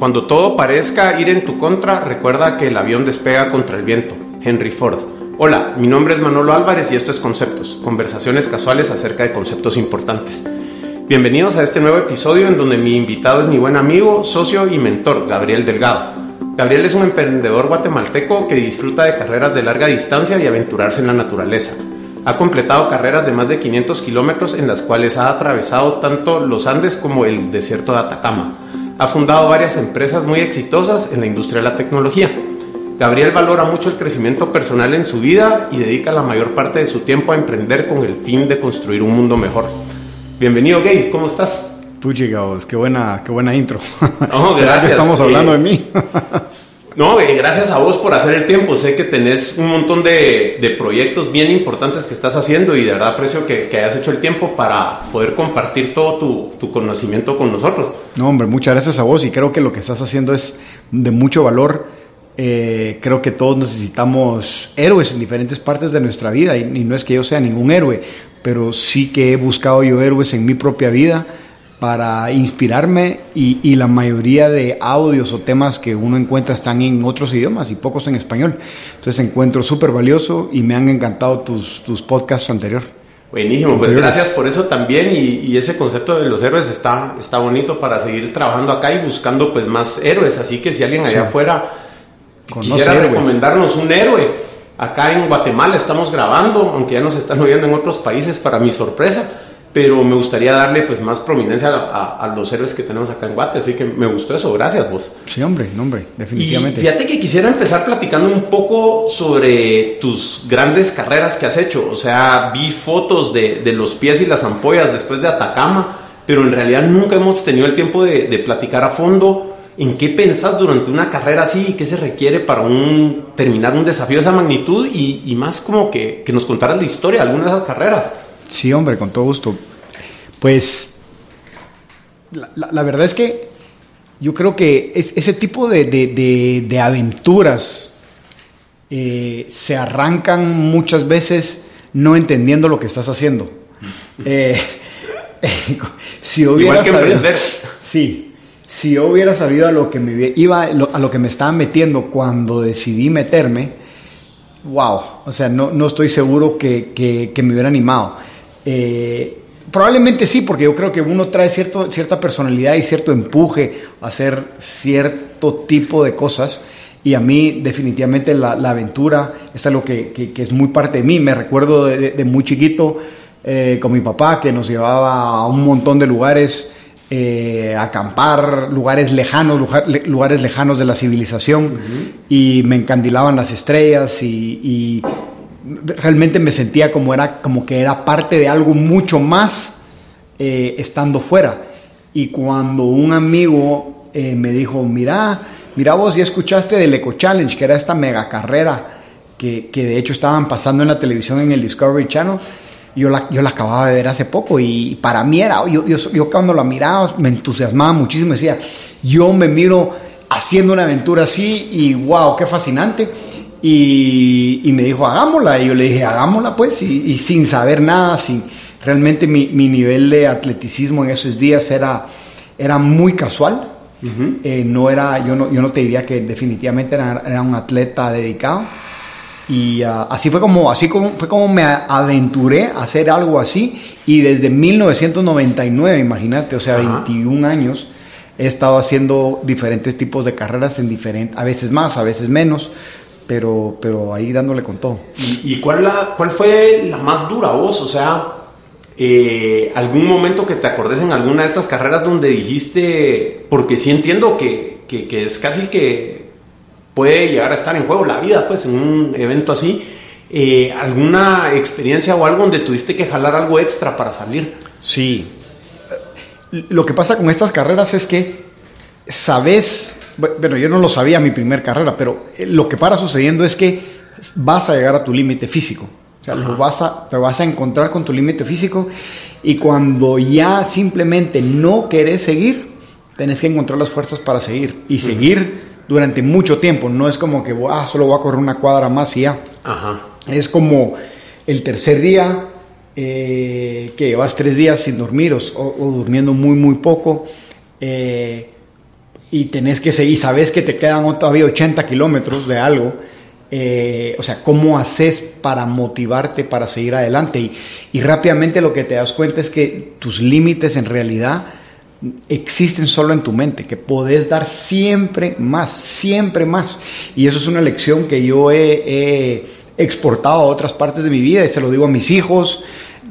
Cuando todo parezca ir en tu contra, recuerda que el avión despega contra el viento. Henry Ford. Hola, mi nombre es Manolo Álvarez y esto es Conceptos, conversaciones casuales acerca de conceptos importantes. Bienvenidos a este nuevo episodio en donde mi invitado es mi buen amigo, socio y mentor, Gabriel Delgado. Gabriel es un emprendedor guatemalteco que disfruta de carreras de larga distancia y aventurarse en la naturaleza. Ha completado carreras de más de 500 kilómetros en las cuales ha atravesado tanto los Andes como el desierto de Atacama. Ha fundado varias empresas muy exitosas en la industria de la tecnología. Gabriel valora mucho el crecimiento personal en su vida y dedica la mayor parte de su tiempo a emprender con el fin de construir un mundo mejor. Bienvenido, Gabe, ¿cómo estás? chicos, qué buena, qué buena intro. No, gracias. que estamos hablando de mí? No, eh, gracias a vos por hacer el tiempo. Sé que tenés un montón de, proyectos bien importantes que estás haciendo y de verdad aprecio que, hayas hecho el tiempo para poder compartir todo tu, tu, conocimiento con nosotros. No, hombre, muchas gracias a vos y creo que lo que estás haciendo es de mucho valor. Eh, creo que todos necesitamos héroes en diferentes partes de nuestra vida y, y no es que yo sea ningún héroe, pero sí que he buscado yo héroes en mi propia vida para inspirarme y, la mayoría de audios o temas que uno encuentra están en otros idiomas y pocos en español. Entonces encuentro súper valioso y me han encantado tus, tus podcasts anteriores. Buenísimo, pues gracias por eso también y, ese concepto de los héroes está, está bonito para seguir trabajando acá y buscando pues más héroes, así que si alguien allá afuera quisiera recomendarnos un héroe, acá en Guatemala estamos grabando, aunque ya nos están oyendo en otros países para mi sorpresa, pero me gustaría darle pues más prominencia a, los héroes que tenemos acá en Guate, así que me gustó eso, gracias vos. Sí, hombre, hombre, definitivamente. Y fíjate que quisiera empezar platicando un poco sobre tus grandes carreras que has hecho, o sea, vi fotos de, de los pies y las ampollas después de Atacama, pero en realidad nunca hemos tenido el tiempo de, de platicar a fondo en qué pensás durante una carrera así y qué se requiere para un, terminar un desafío de esa magnitud y, y más como que, que nos contaras la historia de algunas de esas carreras. Sí, hombre, con todo gusto. Pues la, verdad es que yo creo que es, ese tipo de, aventuras eh, se arrancan muchas veces no entendiendo lo que estás haciendo. Eh, si hubiera sabido, sí, si yo hubiera sabido a lo que me iba, a lo que me estaba metiendo cuando decidí meterme, wow, o sea, no, no estoy seguro que, que me hubiera animado. Eh, probablemente sí, porque yo creo que uno trae cierto, cierta personalidad y cierto empuje a hacer cierto tipo de cosas. Y a mí definitivamente la, aventura es algo que, que, es muy parte de mí. Me recuerdo de, muy chiquito eh, con mi papá que nos llevaba a un montón de lugares, eh, a acampar, lugares lejanos, lugares lejanos de la civilización. Y me encandilaban las estrellas y realmente me sentía como, era, como que era parte de algo mucho más eh, estando fuera. Y cuando un amigo eh, me dijo, mira, mira vos ya escuchaste del Eco Challenge, que era esta mega carrera que, que, de hecho estaban pasando en la televisión en el Discovery Channel. Yo la, yo la acababa de ver hace poco y para mí era, yo, yo, yo cuando la miraba me entusiasmaba muchísimo, decía, yo me miro haciendo una aventura así y wow, qué fascinante. Y, me dijo, hagámosla. Y yo le dije, hagámosla pues, y, sin saber nada, sin, realmente mi, mi, nivel de atleticismo en esos días era, era muy casual. Eh, no era, yo no, yo no te diría que definitivamente era, era un atleta dedicado. Y uh, así fue como, así como, fue como me aventuré a hacer algo así. Y desde 1999, imagínate, o sea, 21 años, he estado haciendo diferentes tipos de carreras en diferentes, a veces más, a veces menos pero, pero ahí dándole con todo. ¿Y, cuál, la, cuál fue la más dura vos? O sea, eh, algún momento que te acordes en alguna de estas carreras donde dijiste, porque sí entiendo que, que, es casi que puede llegar a estar en juego la vida, pues, en un evento así. Eh, ¿Alguna experiencia o algo donde tuviste que jalar algo extra para salir? Sí. Lo que pasa con estas carreras es que sabes bueno, yo no lo sabía mi primer carrera, pero eh, lo que para sucediendo es que vas a llegar a tu límite físico. O sea, lo vas a, te vas a encontrar con tu límite físico y cuando ya simplemente no querés seguir, tenés que encontrar las fuerzas para seguir y seguir durante mucho tiempo. No es como que ah, solo voy a correr una cuadra más y ya. Es como el tercer día eh, que llevas tres días sin dormir o, durmiendo muy, muy poco. Eh, y tenés que seguir, sabes que te quedan todavía 80 kilómetros de algo, eh, o sea, ¿cómo haces para motivarte para seguir adelante? Y, y, rápidamente lo que te das cuenta es que tus límites en realidad existen solo en tu mente, que podés dar siempre más, siempre más. Y eso es una lección que yo he, exportado a otras partes de mi vida y se lo digo a mis hijos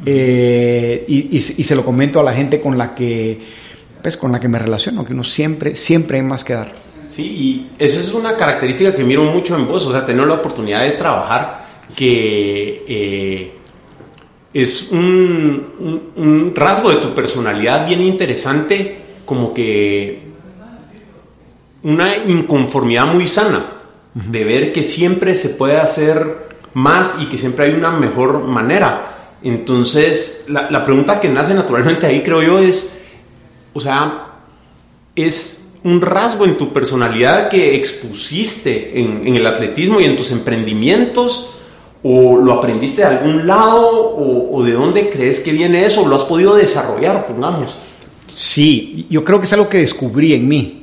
eh, y, y, se lo comento a la gente con la que, pues, con la que me relaciono, que uno siempre, siempre hay más que dar. Sí, y eso es una característica que miro mucho en vos, o sea, tener la oportunidad de trabajar que... Eh, es un, rasgo de tu personalidad bien interesante, como que una inconformidad muy sana, de ver que siempre se puede hacer más y que siempre hay una mejor manera. Entonces, la, pregunta que nace naturalmente ahí, creo yo, es, o sea, es un rasgo en tu personalidad que expusiste en, en el atletismo y en tus emprendimientos ¿O lo aprendiste de algún lado? ¿O, de dónde crees que viene eso? ¿Lo has podido desarrollar, pongamos? Sí, yo creo que es algo que descubrí en mí.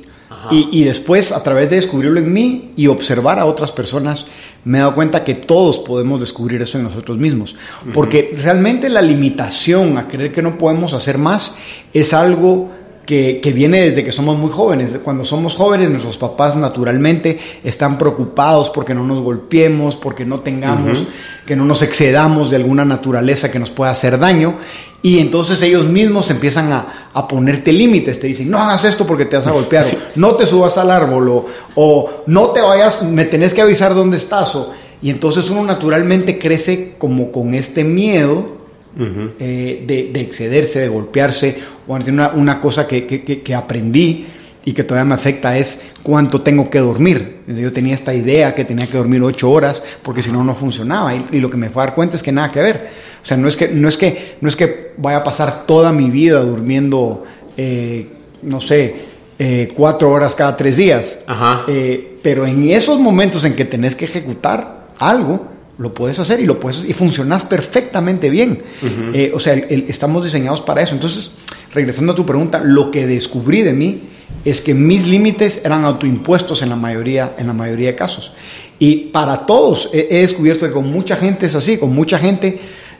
Y, después, a través de descubrirlo en mí y observar a otras personas, me he dado cuenta que todos podemos descubrir eso en nosotros mismos. Porque realmente la limitación a creer que no podemos hacer más es algo que, viene desde que somos muy jóvenes. Cuando somos jóvenes, nuestros papás naturalmente están preocupados porque no nos golpeemos, porque no tengamos, que no nos excedamos de alguna naturaleza que nos pueda hacer daño. Y entonces ellos mismos empiezan a, ponerte límites, te dicen, no hagas esto porque te vas a golpear, no te subas al árbol, o, no te vayas, me tenés que avisar dónde estás. O, y entonces uno naturalmente crece como con este miedo eh, de, excederse, de golpearse. Bueno, una, una cosa que, que, aprendí y que todavía me afecta es cuánto tengo que dormir. Yo tenía esta idea que tenía que dormir ocho horas porque si no, no funcionaba. Y, lo que me fue a dar cuenta es que nada que ver. O sea, no es que, no es que, no es que vaya a pasar toda mi vida durmiendo, eh, no sé, eh, cuatro horas cada tres días. pero en esos momentos en que tenés que ejecutar algo, lo puedes hacer y lo puedes y funcionas perfectamente bien. Eh, o sea, estamos diseñados para eso. Entonces, regresando a tu pregunta, lo que descubrí de mí es que mis límites eran autoimpuestos en la mayoría, en la mayoría de casos. Y para todos he, descubierto que con mucha gente es así, con mucha gente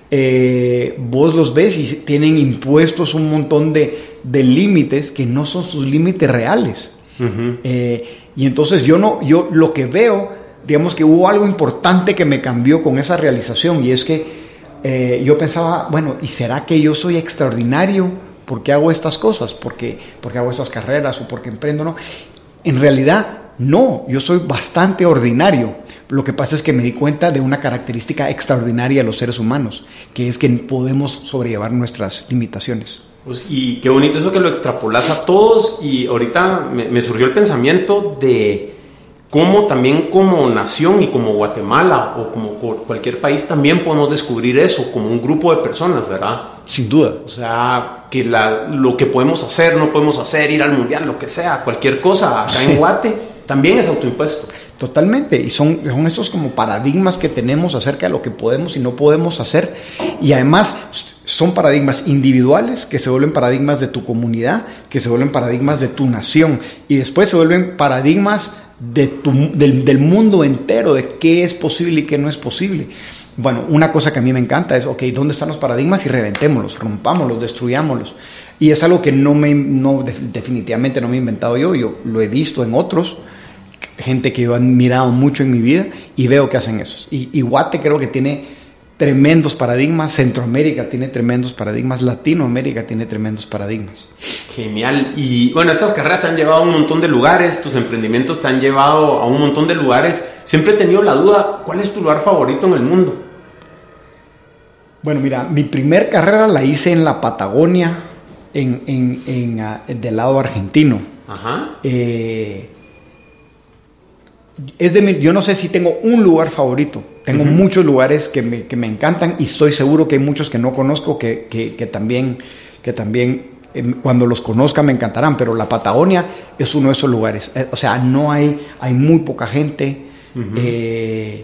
eh, vos los ves y tienen impuestos un montón de, de límites que no son sus límites reales. Eh, y entonces yo no, yo lo que veo digamos que hubo algo importante que me cambió con esa realización y es que eh, yo pensaba, bueno, ¿y será que yo soy extraordinario? ¿Por qué hago estas cosas? ¿Por qué, porque hago estas carreras o porque emprendo? No. En realidad, no, yo soy bastante ordinario. Lo que pasa es que me di cuenta de una característica extraordinaria de los seres humanos, que es que podemos sobrellevar nuestras limitaciones. Pues, y qué bonito eso que lo extrapolas a todos y ahorita me surgió el pensamiento de cómo también como nación y como Guatemala o como cualquier país también podemos descubrir eso como un grupo de personas, ¿verdad? Sin duda. O sea, que la, lo que podemos hacer, no podemos hacer, ir al mundial, lo que sea, cualquier cosa acá en Guate, también es autoimpuesto. Totalmente, y son, son estos como paradigmas que tenemos acerca de lo que podemos y no podemos hacer, y además son paradigmas individuales que se vuelven paradigmas de tu comunidad, que se vuelven paradigmas de tu nación, y después se vuelven paradigmas del, mundo entero, de qué es posible y qué no es posible. Bueno, una cosa que a mí me encanta es, ok, ¿dónde están los paradigmas? Y reventémoslos, rompámoslos, destruyámoslos. Y es algo que no me, no, definitivamente no me he inventado yo, yo lo he visto en otros, gente que yo he admirado mucho en mi vida y veo que hacen eso. Y, y Guate creo que tiene tremendos paradigmas, Centroamérica tiene tremendos paradigmas, Latinoamérica tiene tremendos paradigmas. Genial. Y bueno, estas carreras te han llevado a un montón de lugares, tus emprendimientos te han llevado a un montón de lugares. Siempre he tenido la duda, ¿cuál es tu lugar favorito en el mundo? Bueno, mira, mi primer carrera la hice en la Patagonia, en, en, ah, del lado argentino. Ajá. Eh, es de yo no sé si tengo un lugar favorito. Tengo muchos lugares que me, que me, encantan y estoy seguro que hay muchos que no conozco que, que, también, que también em, cuando los conozca me encantarán, pero la Patagonia es uno de esos lugares. Eh, o sea, no hay, hay muy poca gente. Eh,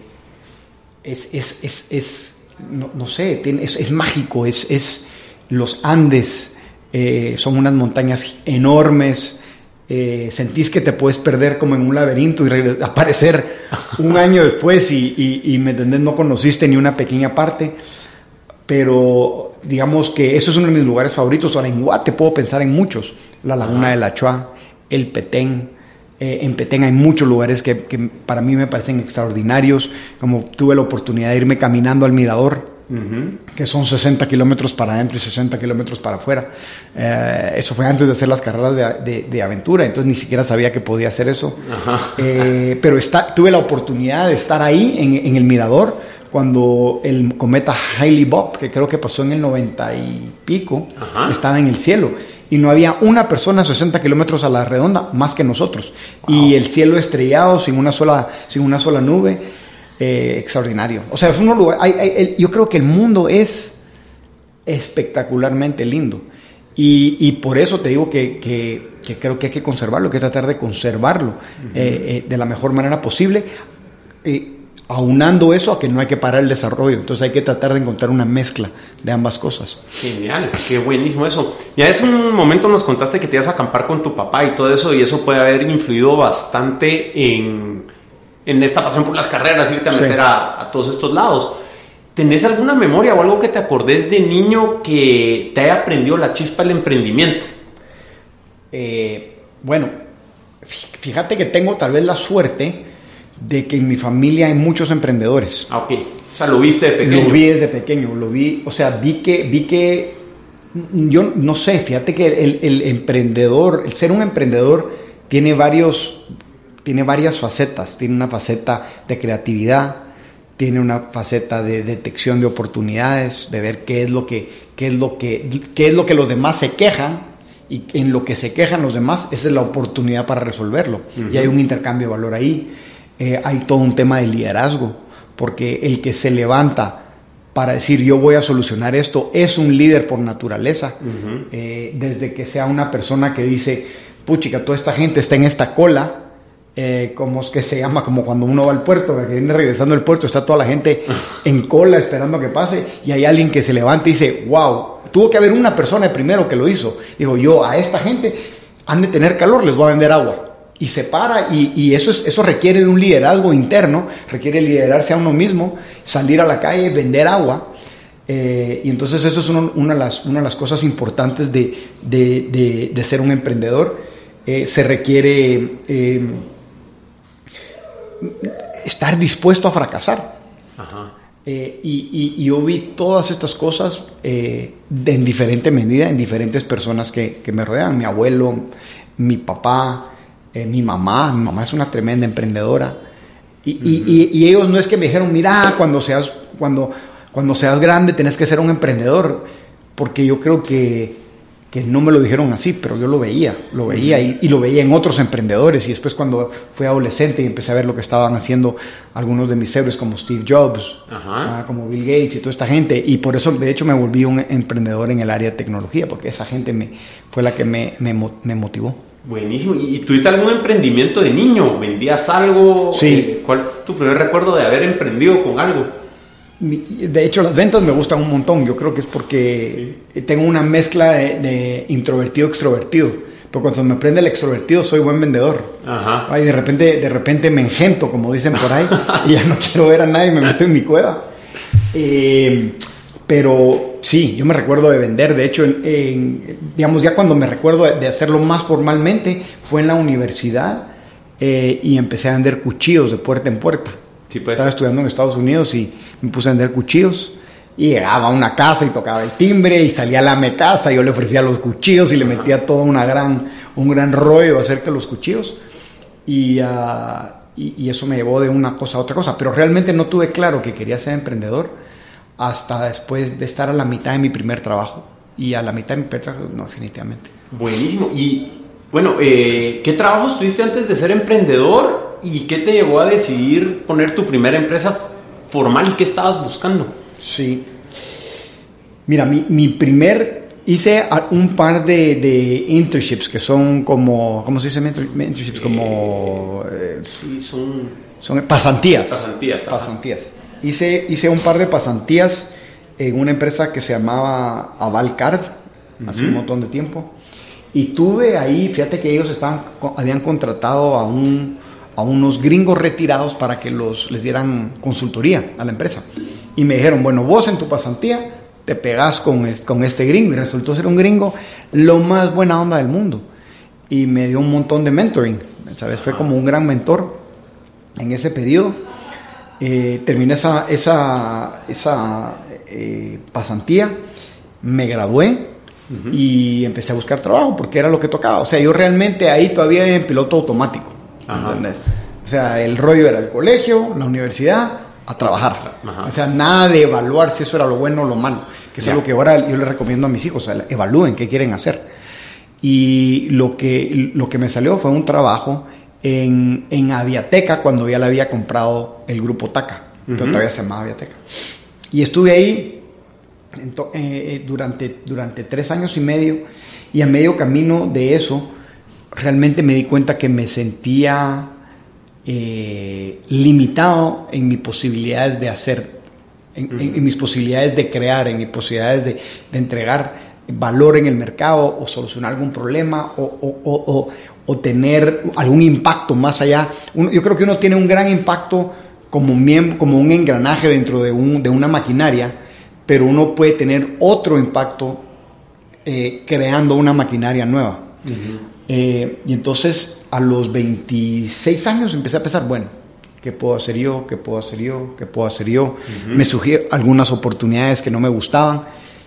es, es, es, es no, sé, es, mágico. Es, es los Andes, eh, son unas montañas enormes eh, sentís que te puedes perder como en un laberinto y aparecer un año después y, y, ¿me entendés? No conociste ni una pequeña parte, pero digamos que eso es uno de mis lugares favoritos. Ahora en Guate puedo pensar en muchos, la Laguna de la Chua, el Petén, eh, en Petén hay muchos lugares que, para mí me parecen extraordinarios, como tuve la oportunidad de irme caminando al mirador, que son 60 kilómetros para adentro y 60 kilómetros para afuera. Eh, eso fue antes de hacer las carreras de, aventura, entonces ni siquiera sabía que podía hacer eso. Eh, pero está, tuve la oportunidad de estar ahí en, el mirador cuando el cometa Hailey Bob, que creo que pasó en el 90 y pico, estaba en el cielo y no había una persona a 60 kilómetros a la redonda más que nosotros. Y el cielo estrellado, sin una sola, sin una sola nube, eh, extraordinario. O sea, es un lugar, yo creo que el mundo es espectacularmente lindo. Y, por eso te digo que, creo que hay que conservarlo, que tratar de conservarlo eh, eh, de la mejor manera posible aunando eso a que no hay que parar el desarrollo. Entonces hay que tratar de encontrar una mezcla de ambas cosas. Genial, qué buenísimo eso. Ya hace un momento nos contaste que te ibas a acampar con tu papá y todo eso, y eso puede haber influido bastante en, en esta pasión por las carreras, irte a meter a, todos estos lados. ¿Tenés alguna memoria o algo que te acordés de niño que te haya aprendido la chispa del emprendimiento? Eh, bueno, fíjate que tengo tal vez la suerte de que en mi familia hay muchos emprendedores. Ah, ok. O sea, lo viste de pequeño. Lo vi desde pequeño, lo vi, o sea, vi que, vi que, yo no sé, fíjate que el, emprendedor, el ser un emprendedor tiene varios, tiene varias facetas. Tiene una faceta de creatividad, tiene una faceta de detección de oportunidades, de ver qué es lo que, qué es lo que, qué es lo que los demás se quejan y en lo que se quejan los demás, esa es la oportunidad para resolverlo. Y hay un intercambio de valor ahí. Eh, hay todo un tema de liderazgo, porque el que se levanta para decir yo voy a solucionar esto es un líder por naturaleza, eh, desde que sea una persona que dice, puchica, toda esta gente está en esta cola, eh, como es que se llama, como cuando uno va al puerto, que viene regresando al puerto, está toda la gente en cola esperando que pase, y hay alguien que se levanta y dice, wow, tuvo que haber una persona primero que lo hizo. Dijo, yo a esta gente han de tener calor, les voy a vender agua y se para y, eso, es, eso requiere de un liderazgo interno, requiere liderarse a uno mismo, salir a la calle, vender agua. Eh, y entonces eso es una, de las, una de las cosas importantes de, de, ser un emprendedor. Eh, se requiere eh, estar dispuesto a fracasar. y, y, yo vi todas estas cosas en diferente medida en diferentes personas que, que me rodean. Mi abuelo, mi papá, eh, mi mamá, mi mamá es una tremenda emprendedora. Y, ellos no es que me dijeron, mira, cuando seas, cuando, cuando seas grande tenés que ser un emprendedor, porque yo creo que, que no me lo dijeron así, pero yo lo veía, lo veía y, lo veía en otros emprendedores. Y después cuando fui adolescente y empecé a ver lo que estaban haciendo algunos de mis héroes como Steve Jobs, ah, como Bill Gates y toda esta gente. Y por eso de hecho me volví un emprendedor en el área de tecnología, porque esa gente me, fue la que me, me, me motivó. Buenísimo. ¿Y tuviste algún emprendimiento de niño? ¿Vendías algo? Sí. Eh, ¿Cuál fue tu primer recuerdo de haber emprendido con algo? De hecho, las ventas me gustan un montón. Yo creo que es porque tengo una mezcla de, introvertido-extrovertido. Pero cuando me prende el extrovertido, soy buen vendedor. Ajá. Y de repente, de repente me engento, como dicen por ahí, y ya no quiero ver a nadie, me meto en mi cueva. Eh, pero sí, yo me recuerdo de vender, de hecho, digamos, ya cuando me recuerdo de, hacerlo más formalmente fue en la universidad eh, y empecé a vender cuchillos de puerta en puerta. Sí, pues. Estaba estudiando en Estados Unidos y me puse a vender cuchillos. Y llegaba a una casa y tocaba el timbre y salía a la casa, yo le ofrecía los cuchillos y le metía todo una gran, un gran rollo acerca de los cuchillos. Y, ah, y, y, eso me llevó de una cosa a otra cosa. Pero realmente no tuve claro que quería ser emprendedor hasta después de estar a la mitad de mi primer trabajo. Y a la mitad de mi primer trabajo, no, definitivamente. Buenísimo. Y bueno, eh, ¿qué trabajos tuviste antes de ser emprendedor y qué te llevó a decidir poner tu primera empresa formal y qué estabas buscando? Sí. Mira, mi, mi primer, hice un par de, de, internships que son como, ¿cómo se dice internships? Como... Eh, sí, son... Son pasantías. Pasantías. Pasantías. Hice, hice un par de pasantías en una empresa que se llamaba Avalcard, hace un montón de tiempo. Y tuve ahí, fíjate que ellos estaban, habían contratado a, un, a unos gringos retirados para que los, les dieran consultoría a la empresa. Y me dijeron, bueno, vos en tu pasantía te pegás con, con este gringo. Y resultó ser un gringo lo más buena onda del mundo. Y me dio un montón de mentoring. ¿Sabes? Fue como un gran mentor en ese periodo. Eh, terminé esa, esa, esa eh, pasantía, me gradué y empecé a buscar trabajo porque era lo que tocaba. O sea, yo realmente ahí todavía en piloto automático. ¿Entendés? O sea, el rollo era el colegio, la universidad, a trabajar. O sea, nada de evaluar si eso era lo bueno o lo malo, que es algo que ahora yo le recomiendo a mis hijos, o sea, evalúen qué quieren hacer. Y lo que, lo que me salió fue un trabajo en, en Aviateca cuando ya le había comprado el grupo TACA, pero todavía se llamaba Aviateca. Y estuve ahí eh, eh, durante, durante tres años y medio y a medio camino de eso realmente me di cuenta que me sentía eh, limitado en mis posibilidades de hacer, en, mis posibilidades de crear, en mis posibilidades de, de, entregar valor en el mercado o solucionar algún problema o, o, o, tener algún impacto más allá. yo creo que uno tiene un gran impacto como, como un engranaje dentro de, un, de una maquinaria, pero uno puede tener otro impacto eh, creando una maquinaria nueva. Eh, y entonces a los 26 años empecé a pensar, bueno, ¿qué puedo hacer yo? ¿Qué puedo hacer yo? ¿Qué puedo hacer yo? Me surgieron algunas oportunidades que no me gustaban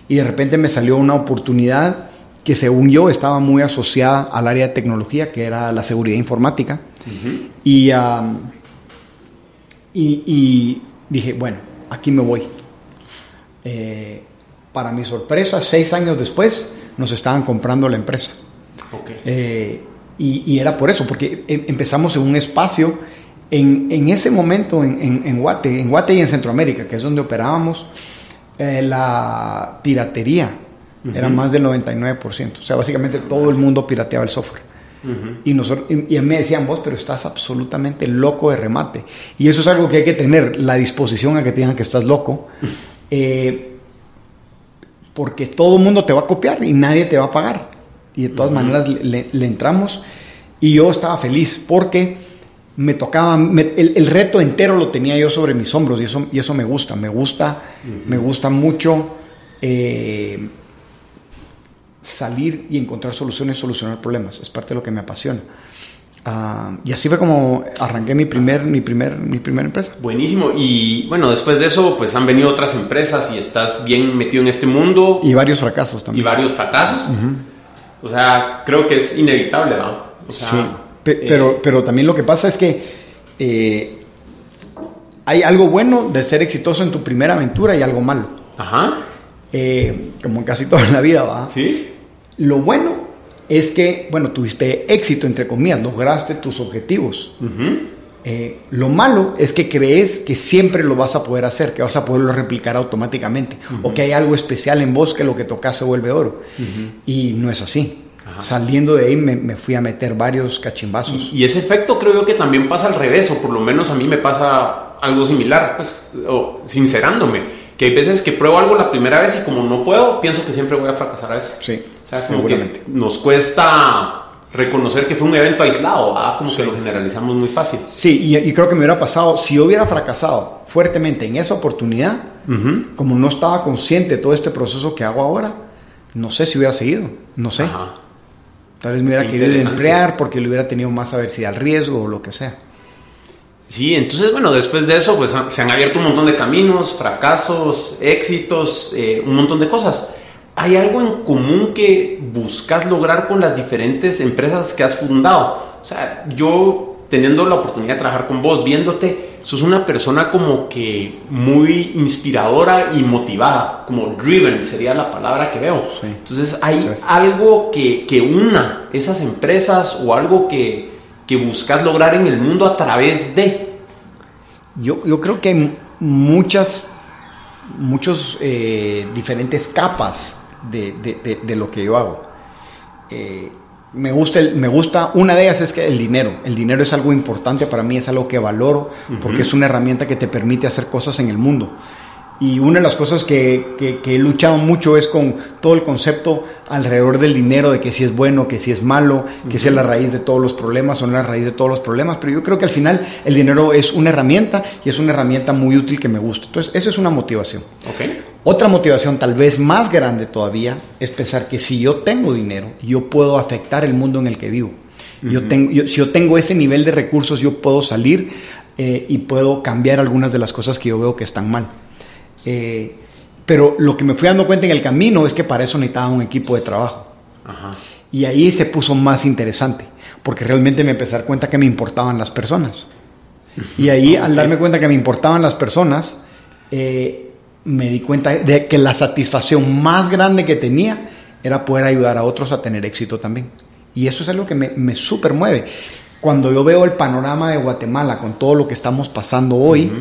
y de repente me salió una oportunidad que según yo estaba muy asociada al área de tecnología, que era la seguridad informática. y, y, dije, bueno, aquí me voy. Eh, para mi sorpresa, seis años después, nos estaban comprando la empresa. Eh, y, era por eso, porque em, empezamos en un espacio, en, en ese momento en, en, Guate, en Guate y en Centroamérica, que es donde operábamos, eh, la piratería era más del 99%. O sea, básicamente todo el mundo pirateaba el software. Y, nosotros, y, me decían, vos, pero estás absolutamente loco de remate. Y eso es algo que hay que tener, la disposición a que te digan que estás loco. Eh, porque todo el mundo te va a copiar y nadie te va a pagar y de todas maneras le, entramos y yo estaba feliz porque me tocaba, el, reto entero lo tenía yo sobre mis hombros y eso, y eso me gusta, me gusta, me gusta mucho eh, salir y encontrar soluciones, solucionar problemas, es parte de lo que me apasiona. Ah, y así fue como arranqué mi primer, mi primer, mi primera empresa. Buenísimo. Y bueno, después de eso, pues han venido otras empresas y estás bien metido en este mundo. Y varios fracasos también. Y varios fracasos. O sea, creo que es inevitable, ¿no? O sea, sí, pero, eh, pero también lo que pasa es que eh, hay algo bueno de ser exitoso en tu primera aventura y algo malo. Ajá. Eh, como en casi toda la vida, ¿va? Sí. Lo bueno es que, bueno, tuviste éxito, entre comillas, lograste tus objetivos. Eh, lo malo es que crees que siempre lo vas a poder hacer, que vas a poderlo replicar automáticamente, o que hay algo especial en vos que lo que tocas se vuelve oro. Y no es así. Saliendo de ahí me, fui a meter varios cachimbazos. Y, ese efecto creo yo que también pasa al revés, o por lo menos a mí me pasa algo similar, pues, o, sincerándome, que hay veces que pruebo algo la primera vez y como no puedo, pienso que siempre voy a fracasar a veces. Sí, o sea, como que nos cuesta reconocer que fue un evento aislado, como que lo generalizamos muy fácil. Sí, y, creo que me hubiera pasado, si yo hubiera fracasado fuertemente en esa oportunidad, como no estaba consciente de todo este proceso que hago ahora, no sé si hubiera seguido, no sé. Tal vez me hubiera querido emplear porque le hubiera tenido más aversidad al riesgo o lo que sea. Sí, entonces bueno, después de eso pues se han abierto un montón de caminos, fracasos, éxitos, eh, un montón de cosas. ¿Hay algo en común que buscas lograr con las diferentes empresas que has fundado? O sea, yo teniendo la oportunidad de trabajar con vos, viéndote, sos una persona como que muy inspiradora y motivada, como driven sería la palabra que veo. Entonces, ¿hay algo que, que, una esas empresas o algo que, que, buscas lograr en el mundo a través de? Yo, yo creo que hay muchas, muchos eh, diferentes capas de, de, lo que yo hago. Eh, me gusta, me gusta, una de ellas es que el dinero. El dinero es algo importante para mí, es algo que valoro, porque es una herramienta que te permite hacer cosas en el mundo. Y una de las cosas que, he luchado mucho es con todo el concepto alrededor del dinero, de que si es bueno, que si es malo, que si es la raíz de todos los problemas o no la raíz de todos los problemas. Pero yo creo que al final el dinero es una herramienta y es una herramienta muy útil que me gusta. Entonces, esa es una motivación. Okay. Otra motivación tal vez más grande todavía es pensar que si yo tengo dinero, yo puedo afectar el mundo en el que vivo. yo tengo, si yo tengo ese nivel de recursos, yo puedo salir eh, y puedo cambiar algunas de las cosas que yo veo que están mal. Eh, pero lo que me fui dando cuenta en el camino es que para eso necesitaba un equipo de trabajo. Y ahí se puso más interesante, porque realmente me empecé a dar cuenta que me importaban las personas. Y ahí, al darme cuenta que me importaban las personas, eh, me di cuenta de que la satisfacción más grande que tenía era poder ayudar a otros a tener éxito también. Y eso es algo que me, me super mueve. Cuando yo veo el panorama de Guatemala con todo lo que estamos pasando hoy,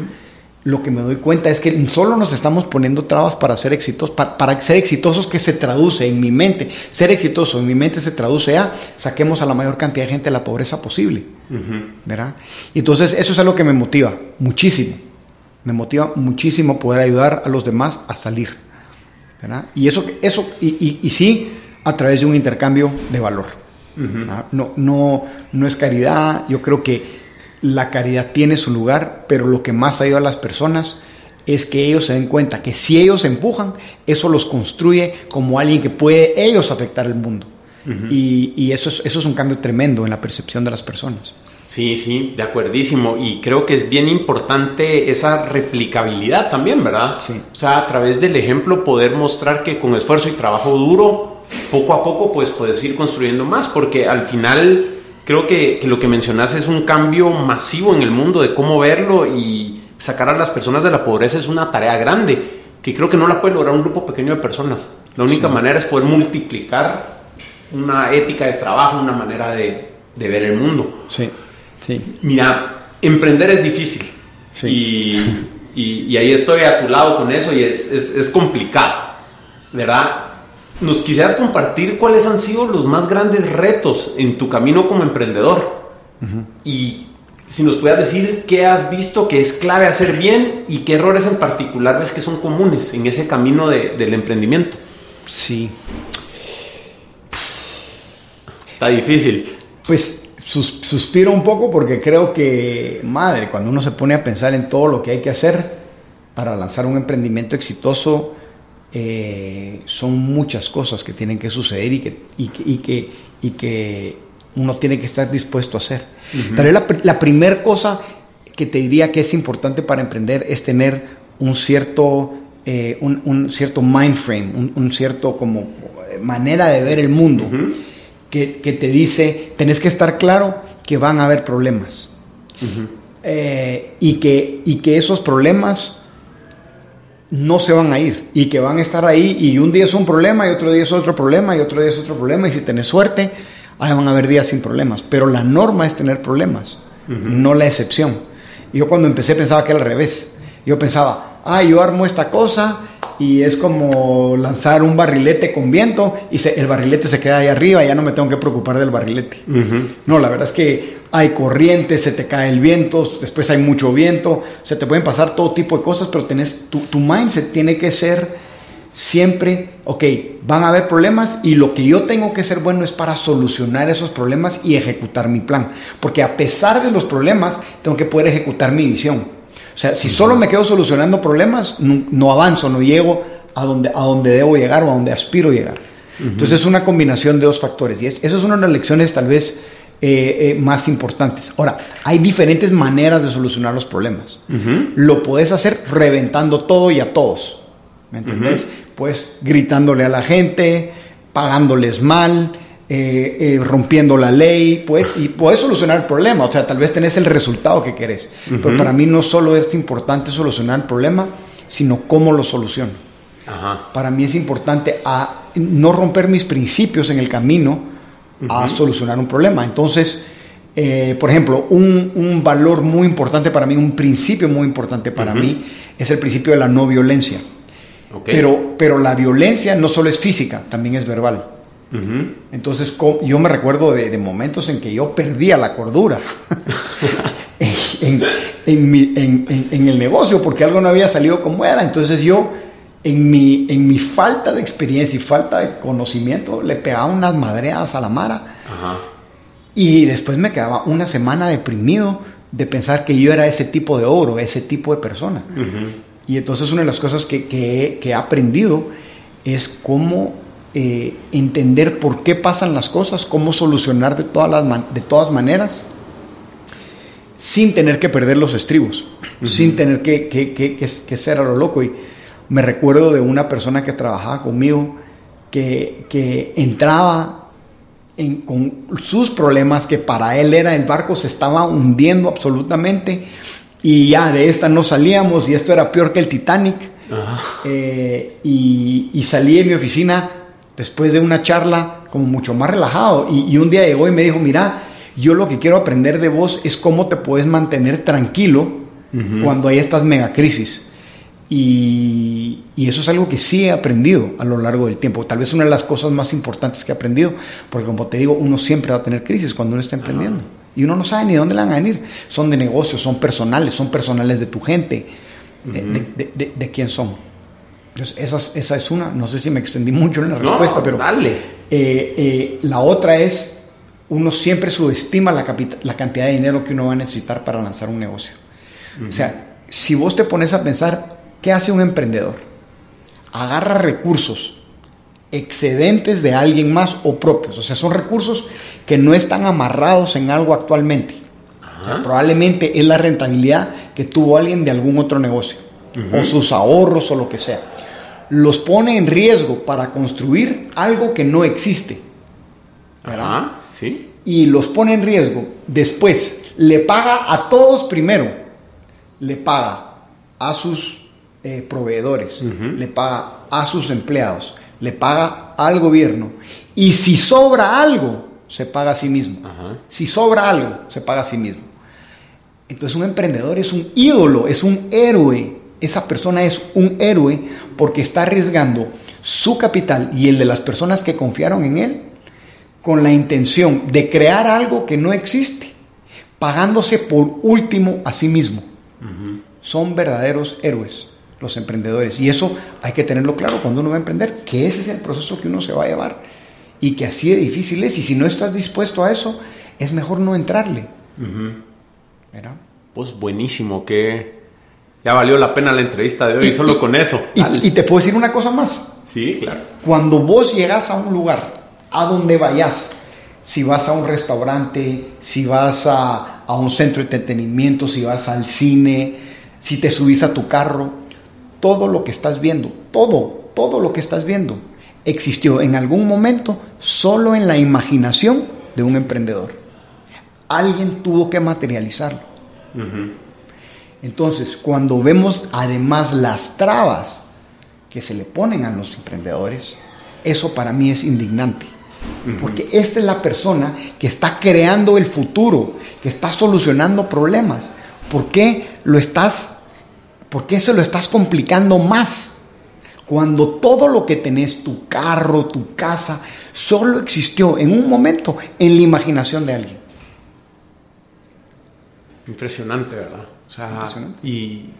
lo que me doy cuenta es que solo nos estamos poniendo trabas para ser exitosos, para, ser exitosos que se traduce en mi mente. Ser exitoso en mi mente se traduce a saquemos a la mayor cantidad de gente de la pobreza posible. ¿Verdad? entonces eso es algo que me motiva muchísimo. Me motiva muchísimo poder ayudar a los demás a salir. ¿verdad? Y eso, eso y, y, sí, a través de un intercambio de valor. no, no, no es caridad. Yo creo que la caridad tiene su lugar, pero lo que más ayuda a las personas es que ellos se den cuenta que si ellos empujan, eso los construye como alguien que puede ellos afectar el mundo. Y, eso, es, eso es un cambio tremendo en la percepción de las personas. Sí, sí, de acuerdísimo. Y creo que es bien importante esa replicabilidad también, ¿verdad? Sí. O sea, a través del ejemplo poder mostrar que con esfuerzo y trabajo duro, poco a poco, pues puedes ir construyendo más, porque al final creo que, lo que mencionas es un cambio masivo en el mundo de cómo verlo y sacar a las personas de la pobreza es una tarea grande que creo que no la puede lograr un grupo pequeño de personas. La única manera es poder multiplicar una ética de trabajo, una manera de, ver el mundo. Sí, sí. Mira, emprender es difícil. Sí. Y, ahí estoy a tu lado con eso y es, es, es complicado, ¿verdad? ¿Nos quisieras compartir cuáles han sido los más grandes retos en tu camino como emprendedor? Y si nos puedas decir qué has visto que es clave hacer bien y qué errores en particular ves que son comunes en ese camino del emprendimiento. Sí. Está difícil. Pues suspiro un poco porque creo que, madre, cuando uno se pone a pensar en todo lo que hay que hacer para lanzar un emprendimiento exitoso, eh, son muchas cosas que tienen que suceder y que, y, que, y que uno tiene que estar dispuesto a hacer. Pero la, la primera cosa que te diría que es importante para emprender es tener un cierto, eh, un, cierto mind frame, un, cierto como manera de ver el mundo que, te dice, tenés que estar claro que van a haber problemas. y, que, y que esos problemas no se van a ir y que van a estar ahí y un día es un problema y otro día es otro problema y otro día es otro problema y si tenés suerte, ahí van a haber días sin problemas. Pero la norma es tener problemas, no la excepción. Yo cuando empecé pensaba que era al revés. Yo pensaba, ah, yo armo esta cosa y es como lanzar un barrilete con viento y el barrilete se queda ahí arriba ya no me tengo que preocupar del barrilete. No, la verdad es que hay corriente, se te cae el viento, después hay mucho viento, se te pueden pasar todo tipo de cosas, pero tenés, tu, tu mindset tiene que ser siempre, ok, van a haber problemas y lo que yo tengo que ser bueno es para solucionar esos problemas y ejecutar mi plan. Porque a pesar de los problemas, tengo que poder ejecutar mi visión. O sea, si solo me quedo solucionando problemas, no, avanzo, no llego a donde, a donde debo llegar o a donde aspiro llegar. Entonces es una combinación de dos factores. Y eso es una de las lecciones tal vez eh, eh, más importantes. Ahora, hay diferentes maneras de solucionar los problemas. Lo puedes hacer reventando todo y a todos. ¿Me entendés? Pues gritándole a la gente, pagándoles mal, eh, eh, rompiendo la ley, pues, y puedes solucionar el problema, o sea, tal vez tenés el resultado que querés, pero para mí no solo es importante solucionar el problema, sino cómo lo soluciono. Para mí es importante a no romper mis principios en el camino a solucionar un problema. Entonces, eh, por ejemplo, un, valor muy importante para mí, un principio muy importante para mí, es el principio de la no violencia. Pero, pero la violencia no solo es física, también es verbal. Entonces yo me recuerdo de, momentos en que yo perdía la cordura. en, en, el negocio porque algo no había salido como era. Entonces yo, en mi, en mi falta de experiencia y falta de conocimiento, le pegaba unas madreadas a la Mara. Y después me quedaba una semana deprimido de pensar que yo era ese tipo de oro, ese tipo de persona. Y entonces una de las cosas que, que, he aprendido es cómo eh, entender por qué pasan las cosas, cómo solucionar de todas, las de todas maneras sin tener que perder los estribos, sin tener que, que, que, ser a lo loco. Y me recuerdo de una persona que trabajaba conmigo que, entraba en, con sus problemas, que para él era el barco se estaba hundiendo absolutamente y ya de esta no salíamos y esto era peor que el Titanic. Eh, y, y, salí de mi oficina después de una charla como mucho más relajado y, y un día llegó y me dijo, mira, yo lo que quiero aprender de vos es cómo te puedes mantener tranquilo cuando hay estas megacrisis. Y, y eso es algo que sí he aprendido a lo largo del tiempo. Tal vez una de las cosas más importantes que he aprendido, porque como te digo, uno siempre va a tener crisis cuando uno está emprendiendo. Y uno no sabe ni dónde le van a venir. Son de negocios, son personales, son personales de tu gente, de, de, quién son. Entonces, esa, esa, es una. No sé si me extendí mucho en la respuesta, pero. Dale. Eh, eh, la otra es uno siempre subestima la, la, cantidad de dinero que uno va a necesitar para lanzar un negocio. O sea, si vos te pones a pensar, ¿qué hace un emprendedor? Agarra recursos excedentes de alguien más o propios. O sea, son recursos que no están amarrados en algo actualmente. probablemente es la rentabilidad que tuvo alguien de algún otro negocio. O sus ahorros o lo que sea. Los pone en riesgo para construir algo que no existe. ¿verdad? y los pone en riesgo, después le paga a todos primero, le paga a sus eh, proveedores, le paga a sus empleados, le paga al gobierno y si sobra algo, se paga a sí mismo. Si sobra algo, se paga a sí mismo. Entonces un emprendedor es un ídolo, es un héroe. Esa persona es un héroe porque está arriesgando su capital y el de las personas que confiaron en él con la intención de crear algo que no existe, pagándose por último a sí mismo. Son verdaderos héroes los emprendedores. Y eso hay que tenerlo claro cuando uno va a emprender, que ese es el proceso que uno se va a llevar y que así de difícil es. Y si no estás dispuesto a eso, es mejor no entrarle. Pues buenísimo, que ya valió la pena la entrevista de hoy solo con eso. Y, y, te puedo decir una cosa más. Sí, claro. Cuando vos llegas a un lugar a donde vayas. Si vas a un restaurante, si vas a, un centro de entretenimiento, si vas al cine, si te subís a tu carro, todo lo que estás viendo, todo, todo lo que estás viendo, existió en algún momento solo en la imaginación de un emprendedor. Alguien tuvo que materializarlo. Entonces, cuando vemos además las trabas que se le ponen a los emprendedores, eso para mí es indignante. Porque esta es la persona que está creando el futuro, que está solucionando problemas. ¿Por qué lo estás, por qué se lo estás complicando más? Cuando todo lo que tenés, tu carro, tu casa, solo existió en un momento en la imaginación de alguien. Impresionante, ¿verdad? O sea, Impresionante. Y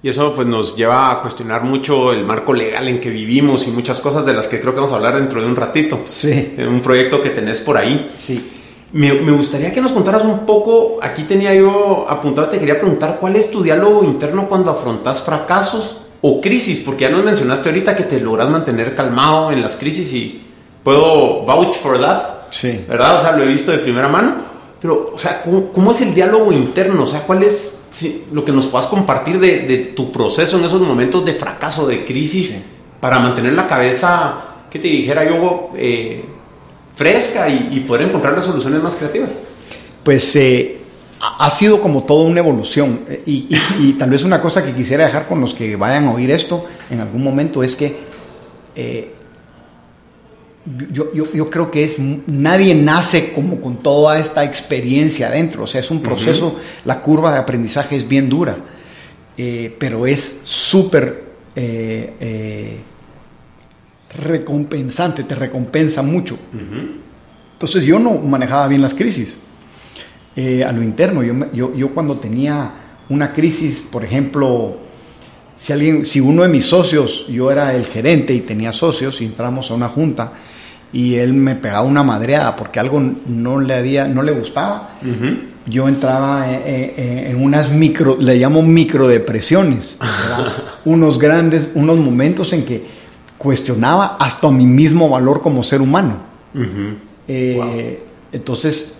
y eso pues nos lleva a cuestionar mucho el marco legal en que vivimos y muchas cosas de las que creo que vamos a hablar dentro de un ratito. Sí. En un proyecto que tenés por ahí. Sí. Me, me, gustaría que nos contaras un poco, aquí tenía yo apuntado, te quería preguntar, ¿cuál es tu diálogo interno cuando afrontas fracasos o crisis? Porque ya nos mencionaste ahorita que te logras mantener calmado en las crisis y puedo vouch for that. Sí. ¿Verdad? O sea, lo he visto de primera mano. Pero, o sea, ¿cómo, cómo es el diálogo interno? O sea, ¿cuál es lo que nos puedas compartir de, tu proceso en esos momentos de fracaso, de crisis, para mantener la cabeza, que te dijera yo, eh, fresca y, poder encontrar las soluciones más creativas. Pues eh, ha sido como toda una evolución eh, y, tal vez una cosa que quisiera dejar con los que vayan a oír esto en algún momento es que yo, yo, yo, creo que es nadie nace como con toda esta experiencia adentro, o sea, es un proceso, la curva de aprendizaje es bien dura, eh, pero es súper eh, eh, recompensante, te recompensa mucho. Entonces yo no manejaba bien las crisis. a lo interno. Yo, yo, yo cuando tenía una crisis, por ejemplo, si alguien, si uno de mis socios, yo era el gerente y tenía socios y entramos a una junta y él me pegaba una madreada porque algo no le había, no le gustaba, yo entraba en, unas micro, le llamo microdepresiones, unos grandes, unos momentos en que cuestionaba hasta mi mismo valor como ser humano. Eh, entonces,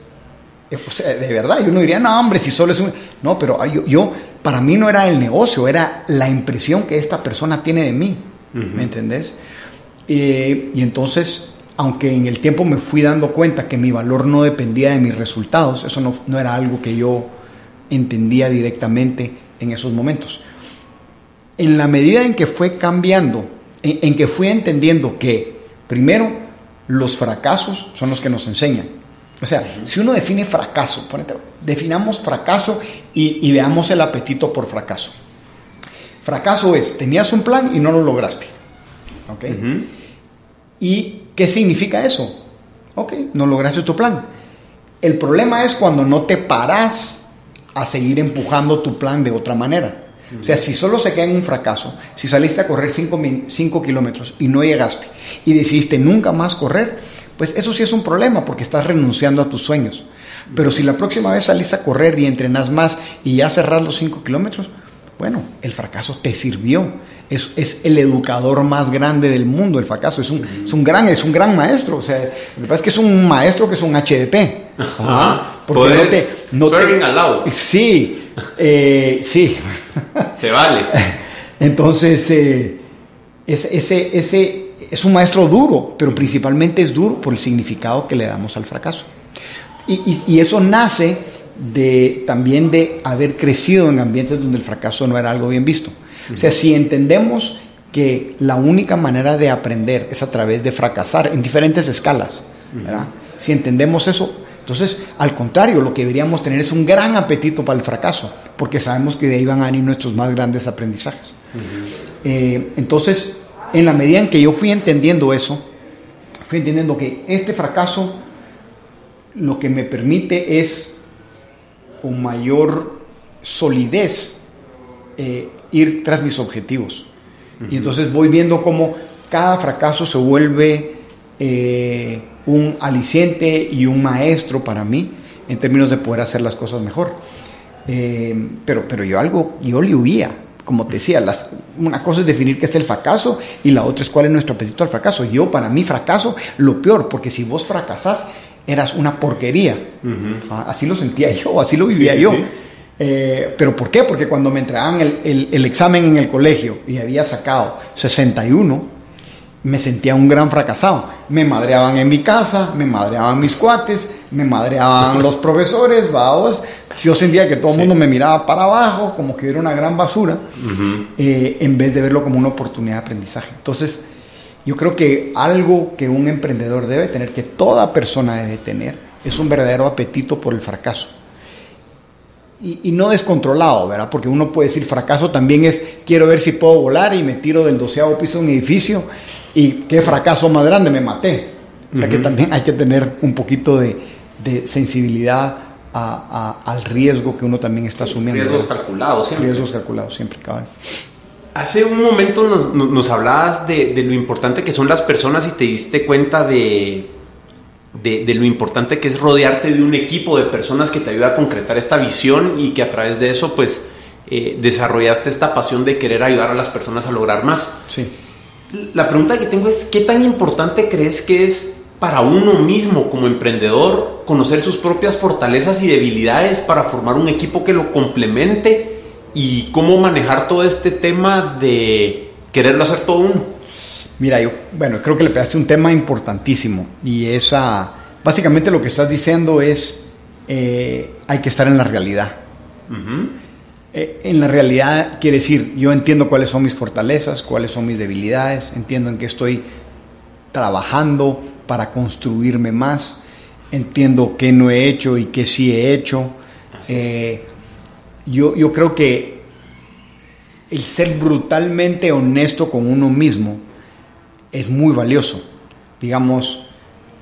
eh, de verdad, yo no diría, no, hombre, si solo es un... No, pero yo, yo, para mí no era el negocio, era la impresión que esta persona tiene de mí, ¿me entendés? Eh, y entonces, aunque en el tiempo me fui dando cuenta que mi valor no dependía de mis resultados, eso no, no era algo que yo entendía directamente en esos momentos. En la medida en que fue cambiando, en, en que fui entendiendo que, primero, los fracasos son los que nos enseñan o sea, si uno define fracaso, definamos fracaso y, veamos el apetito por fracaso. Fracaso es, tenías un plan y no lo lograste. ¿Ok? ¿Y qué significa eso? Ok, no lograste tu plan. El problema es cuando no te paras a seguir empujando tu plan de otra manera. O sea, si solo se queda en un fracaso, si saliste a correr 5 kilómetros y no llegaste y decidiste nunca más correr, pues eso sí es un problema porque estás renunciando a tus sueños. Pero si la próxima vez salís a correr y entrenas más y ya cerras los 5 kilómetros, bueno, el fracaso te sirvió. Es, es, el educador más grande del mundo, el fracaso. Es un, es un, gran, es un gran maestro. O sea, lo que pasa es que es un maestro que es un HDP. porque no te, no te, Sí, eh, sí. Se vale. Entonces, eh, ese, ese es un maestro duro, pero principalmente es duro por el significado que le damos al fracaso. Y, eso nace de, también de haber crecido en ambientes donde el fracaso no era algo bien visto. O sea, si entendemos que la única manera de aprender es a través de fracasar en diferentes escalas, si entendemos eso, entonces, al contrario, lo que deberíamos tener es un gran apetito para el fracaso, porque sabemos que de ahí van a venir nuestros más grandes aprendizajes. Eh, entonces, en la medida en que yo fui entendiendo eso, fui entendiendo que este fracaso lo que me permite es con mayor solidez eh, ir tras mis objetivos. Y entonces voy viendo cómo cada fracaso se vuelve eh, un aliciente y un maestro para mí en términos de poder hacer las cosas mejor. Eh, pero, pero yo algo, yo le huía como te decía, las, una cosa es definir qué es el fracaso y la otra es cuál es nuestro apetito al fracaso. Yo, para mí, fracaso, lo peor, porque si vos fracasás, eras una porquería. Ah, así lo sentía yo, así lo vivía yo. Eh, ¿Pero por qué? Porque cuando me entregaban el, el, examen en el colegio y había sacado 61, me sentía un gran fracasado. Me madreaban en mi casa, me madreaban mis cuates, me madreaban los profesores, vamos yo sentía que todo el mundo me miraba para abajo, como que era una gran basura, eh, en vez de verlo como una oportunidad de aprendizaje. Entonces, yo creo que algo que un emprendedor debe tener, que toda persona debe tener, es un verdadero apetito por el fracaso. Y, no descontrolado, ¿verdad? Porque uno puede decir fracaso también es quiero ver si puedo volar y me tiro del doceavo piso de un edificio y qué fracaso más grande, me maté. O sea que también hay que tener un poquito de, de sensibilidad al riesgo que uno también está asumiendo. Riesgos calculados siempre. Riesgos calculados siempre, cabal. Hace un momento nos, nos, hablabas de, lo importante que son las personas y te diste cuenta de, de, lo importante que es rodearte de un equipo de personas que te ayuda a concretar esta visión y que a través de eso pues eh, desarrollaste esta pasión de querer ayudar a las personas a lograr más. Sí. La pregunta que tengo es, ¿qué tan importante crees que es para uno mismo como emprendedor, conocer sus propias fortalezas y debilidades para formar un equipo que lo complemente y cómo manejar todo este tema de quererlo hacer todo uno. Mira, yo, bueno, creo que le pegaste un tema importantísimo y esa, básicamente lo que estás diciendo es, eh, hay que estar en la realidad. Eh, en la realidad quiere decir, yo entiendo cuáles son mis fortalezas, cuáles son mis debilidades, entiendo en qué estoy trabajando, para construirme más, entiendo qué no he hecho y qué sí he hecho. Eh, yo, yo creo que el ser brutalmente honesto con uno mismo es muy valioso. Digamos,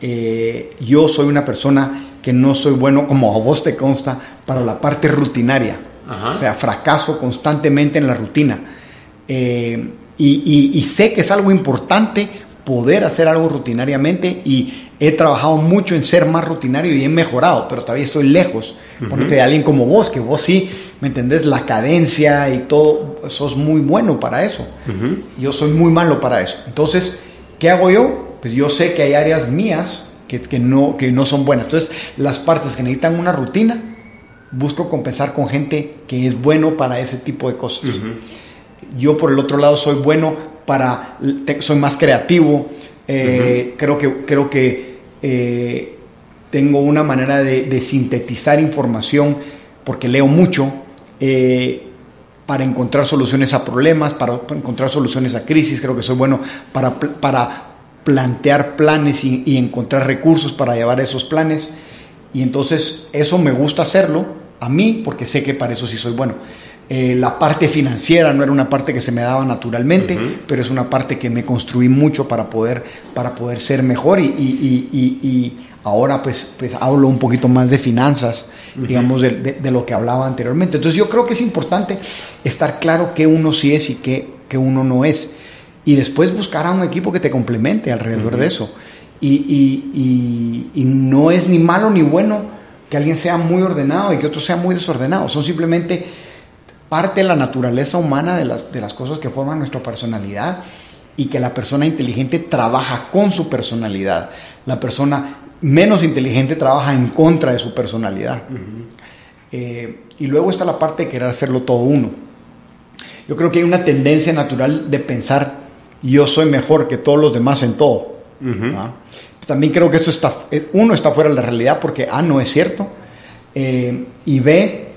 eh, yo soy una persona que no soy bueno, como a vos te consta, para la parte rutinaria. O sea, fracaso constantemente en la rutina. Eh, y, sé que es algo importante poder hacer algo rutinariamente y he trabajado mucho en ser más rutinario y he mejorado, pero todavía estoy lejos. Porque de alguien como vos, que vos sí, ¿me entendés? La cadencia y todo, sos muy bueno para eso. Yo soy muy malo para eso. Entonces, ¿qué hago yo? Pues yo sé que hay áreas mías que, que, no, que no son buenas. Entonces, las partes que necesitan una rutina, busco compensar con gente que es bueno para ese tipo de cosas. Yo por el otro lado soy bueno para, soy más creativo, eh, creo que, creo que eh, tengo una manera de, sintetizar información porque leo mucho eh, para encontrar soluciones a problemas, para encontrar soluciones a crisis, creo que soy bueno para, para plantear planes y, y encontrar recursos para llevar esos planes. Y entonces eso me gusta hacerlo a mí porque sé que para eso sí soy bueno. Eh, la parte financiera no era una parte que se me daba naturalmente, pero es una parte que me construí mucho para poder, para poder ser mejor y, y, ahora pues, pues hablo un poquito más de finanzas, digamos, de, de, lo que hablaba anteriormente. Entonces yo creo que es importante estar claro qué uno sí es y qué, qué uno no es. Y después buscar a un equipo que te complemente alrededor de eso. Y, no es ni malo ni bueno que alguien sea muy ordenado y que otro sea muy desordenado. Son simplemente parte de la naturaleza humana de las, de las cosas que forman nuestra personalidad y que la persona inteligente trabaja con su personalidad. La persona menos inteligente trabaja en contra de su personalidad. Eh, y luego está la parte de querer hacerlo todo uno. Yo creo que hay una tendencia natural de pensar yo soy mejor que todos los demás en todo. También creo que esto está, eh, uno está fuera de la realidad porque A no es cierto eh, y B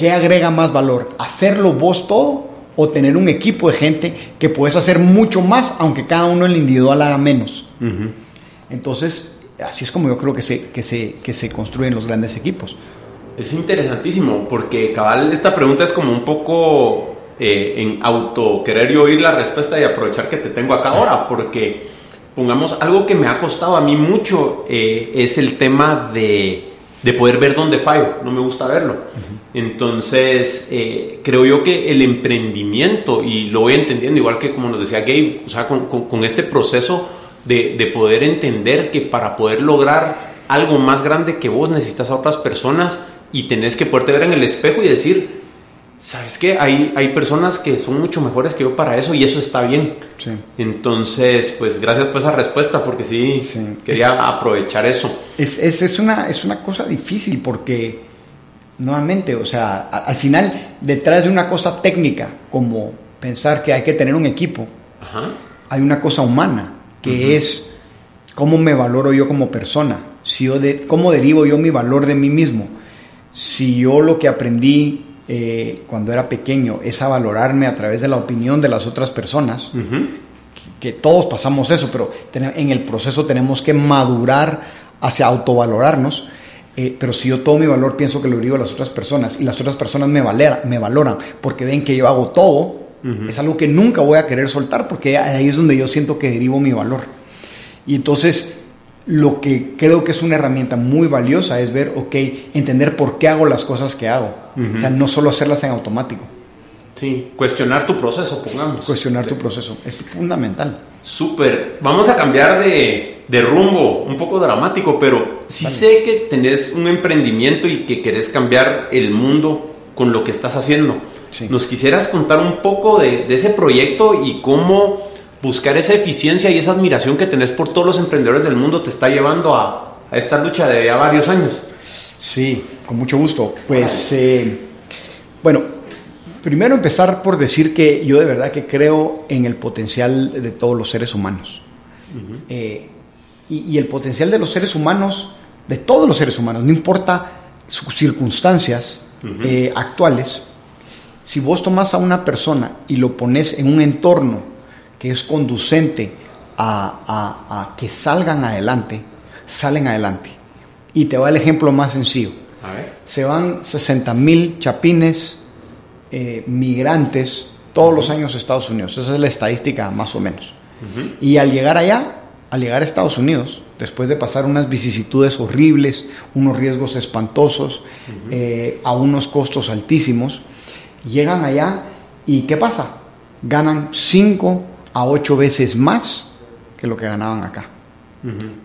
¿Qué agrega más valor? ¿Hacerlo vos todo o tener un equipo de gente que puedes hacer mucho más aunque cada uno en el individual haga menos? Entonces, así es como yo creo que se, que, se, que se construyen los grandes equipos. Es interesantísimo porque, cabal, esta pregunta es como un poco eh, en auto querer yo oír la respuesta y aprovechar que te tengo acá ahora, porque pongamos algo que me ha costado a mí mucho eh, es el tema de de poder ver dónde fallo, no me gusta verlo. Entonces, eh, creo yo que el emprendimiento, y lo voy entendiendo, igual que como nos decía Gabe, o sea, con, este proceso de, de, poder entender que para poder lograr algo más grande que vos necesitas a otras personas y tenés que poderte ver en el espejo y decir, ¿sabes qué? Hay, hay personas que son mucho mejores que yo para eso y eso está bien. Entonces, pues gracias por esa respuesta porque sí, quería aprovechar eso. Es, es, es, una, es una cosa difícil porque, nuevamente, o sea, al final, detrás de una cosa técnica como pensar que hay que tener un equipo, hay una cosa humana que es cómo me valoro yo como persona, si yo de, cómo derivo yo mi valor de mí mismo. Si yo lo que aprendí eh, cuando era pequeño es a valorarme a través de la opinión de las otras personas, que, todos pasamos eso, pero en el proceso tenemos que madurar hacia autovalorarnos. Eh, pero si yo todo mi valor pienso que lo derivo a las otras personas y las otras personas me, valera, me valoran porque ven que yo hago todo, es algo que nunca voy a querer soltar porque ahí es donde yo siento que derivo mi valor. Y entonces lo que creo que es una herramienta muy valiosa es ver, ok, entender por qué hago las cosas que hago. O sea, no solo hacerlas en automático. Sí, cuestionar tu proceso, pongamos. Cuestionar tu proceso, es fundamental. Súper. Vamos a cambiar de, de, rumbo, un poco dramático, pero sí sé que tenés un emprendimiento y que querés cambiar el mundo con lo que estás haciendo. ¿Nos quisieras contar un poco de, de ese proyecto y cómo buscar esa eficiencia y esa admiración que tenés por todos los emprendedores del mundo te está llevando a, esta lucha de ya varios años. Sí, con mucho gusto. Pues, eh, bueno, primero empezar por decir que yo de verdad que creo en el potencial de todos los seres humanos. Eh, y, el potencial de los seres humanos, de todos los seres humanos, no importa sus circunstancias eh, actuales, si vos tomás a una persona y lo pones en un entorno que es conducente a, que salgan adelante, salen adelante. Y te va el ejemplo más sencillo. Se van 60 mil chapines eh, migrantes todos los años a Estados Unidos. Esa es la estadística más o menos. Y al llegar allá, al llegar a Estados Unidos, después de pasar unas vicisitudes horribles, unos riesgos espantosos, eh, a unos costos altísimos, llegan allá y ¿qué pasa? Ganan 5 a 8 veces más que lo que ganaban acá.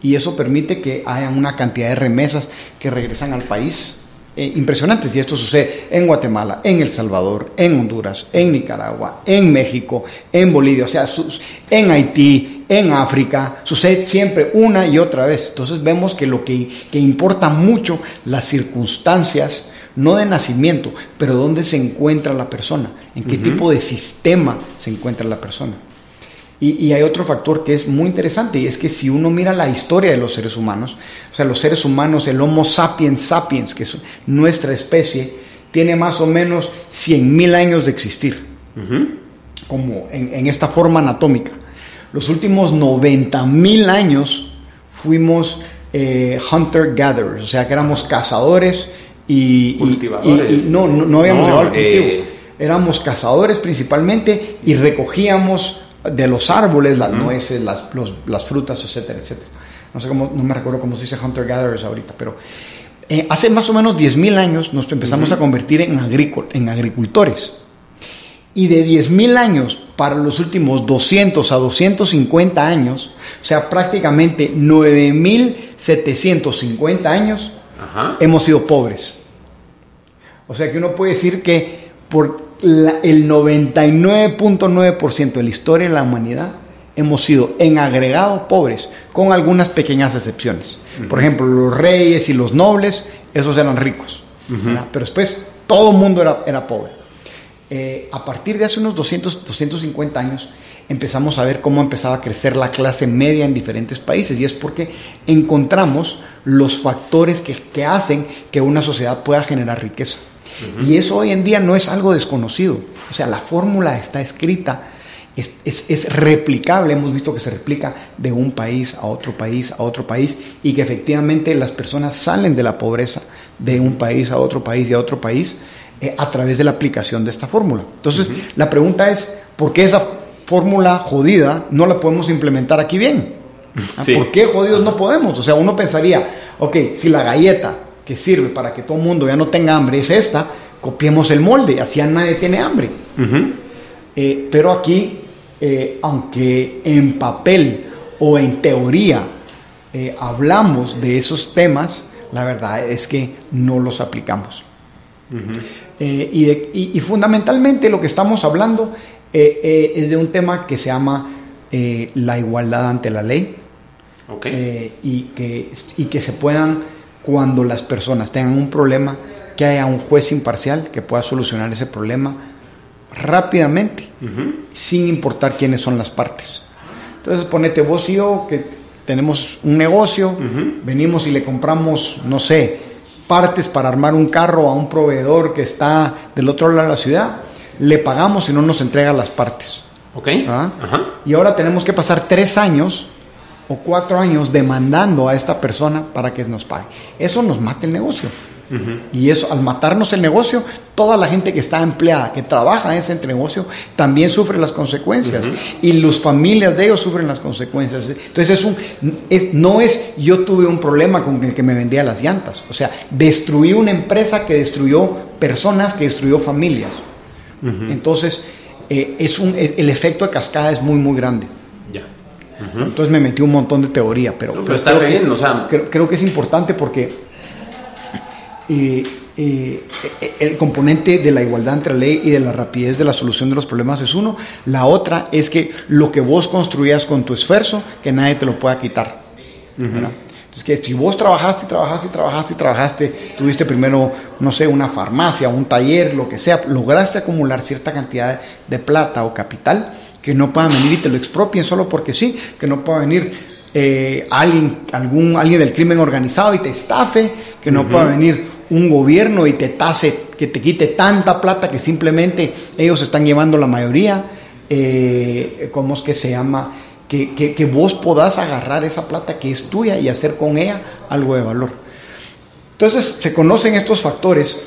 Y eso permite que haya una cantidad de remesas que regresan al país eh, impresionantes. Y esto sucede en Guatemala, en El Salvador, en Honduras, en Nicaragua, en México, en Bolivia, o sea, en Haití, en África. Sucede siempre una y otra vez. Entonces vemos que lo que, que importa mucho las circunstancias, no de nacimiento, pero dónde se encuentra la persona, en qué tipo de sistema se encuentra la persona. Y, hay otro factor que es muy interesante y es que si uno mira la historia de los seres humanos, o sea, los seres humanos, el Homo sapiens sapiens, que es nuestra especie, tiene más o menos 100.000 años de existir, como en, esta forma anatómica. Los últimos 90.000 años fuimos eh, hunter-gatherers, o sea, que éramos cazadores y... Cultivadores. no, no, habíamos llegado al cultivo. Eh, éramos cazadores principalmente y recogíamos de los árboles, las nueces, las, las, frutas, etcétera, etcétera. No sé cómo, no me recuerdo cómo se dice hunter gatherers ahorita, pero eh, hace más o menos 10.000 años nos empezamos a convertir en, en agricultores. Y de 10.000 años para los últimos 200 a 250 años, o sea, prácticamente 9.750 años, hemos sido pobres. O sea que uno puede decir que por el 99.9% de la historia de la humanidad hemos sido en agregado pobres, con algunas pequeñas excepciones. Por ejemplo, los reyes y los nobles, esos eran ricos. Pero después todo el mundo era, era pobre. Eh, a partir de hace unos 200, 250 años, empezamos a ver cómo empezaba a crecer la clase media en diferentes países. Y es porque encontramos los factores que, que hacen que una sociedad pueda generar riqueza. Y eso hoy en día no es algo desconocido. O sea, la fórmula está escrita, es, es, replicable. Hemos visto que se replica de un país a otro país, a otro país, y que efectivamente las personas salen de la pobreza de un país a otro país y a otro país eh, a través de la aplicación de esta fórmula. Entonces, la pregunta es, ¿por qué esa fórmula jodida no la podemos implementar aquí bien? ¿Por qué jodidos no podemos? O sea, uno pensaría, ok, si la galleta que sirve para que todo el mundo ya no tenga hambre es esta, copiemos el molde, así ya nadie tiene hambre. Eh, pero aquí, eh, aunque en papel o en teoría eh, hablamos de esos temas, la verdad es que no los aplicamos. y, fundamentalmente lo que estamos hablando es de un tema que se llama la igualdad ante la ley. y, que, y que se puedan cuando las personas tengan un problema, que haya un juez imparcial que pueda solucionar ese problema rápidamente, sin importar quiénes son las partes. Entonces, ponete vos y yo, que tenemos un negocio, venimos y le compramos, no sé, partes para armar un carro a un proveedor que está del otro lado de la ciudad, le pagamos y no nos entrega las partes. Ok. ¿Ah? Y ahora tenemos que pasar tres años o cuatro años demandando a esta persona para que nos pague. Eso nos mata el negocio. Y eso, al matarnos el negocio, toda la gente que está empleada, que trabaja en ese negocio, también sufre las consecuencias. Y las familias de ellos sufren las consecuencias. Entonces, es un, no es yo tuve un problema con el que me vendía las llantas. O sea, destruí una empresa que destruyó personas, que destruyó familias. Entonces, eh, es un, el efecto de cascada es muy, muy grande. Entonces me metí un montón de teoría, pero, está bien, o sea... creo, que es importante porque eh, eh, el componente de la igualdad entre la ley y de la rapidez de la solución de los problemas es uno. La otra es que lo que vos construías con tu esfuerzo, que nadie te lo pueda quitar. Entonces, que si vos trabajaste, trabajaste, trabajaste, trabajaste, tuviste primero, no sé, una farmacia, un taller, lo que sea, lograste acumular cierta cantidad de plata o capital, que no puedan venir y te lo expropien solo porque sí, que no pueda venir eh, alguien, algún, alguien del crimen organizado y te estafe, que no pueda venir un gobierno y te tase, que te quite tanta plata que simplemente ellos están llevando la mayoría, eh, ¿cómo es que se llama? Que, que, vos podás agarrar esa plata que es tuya y hacer con ella algo de valor. Entonces se conocen estos factores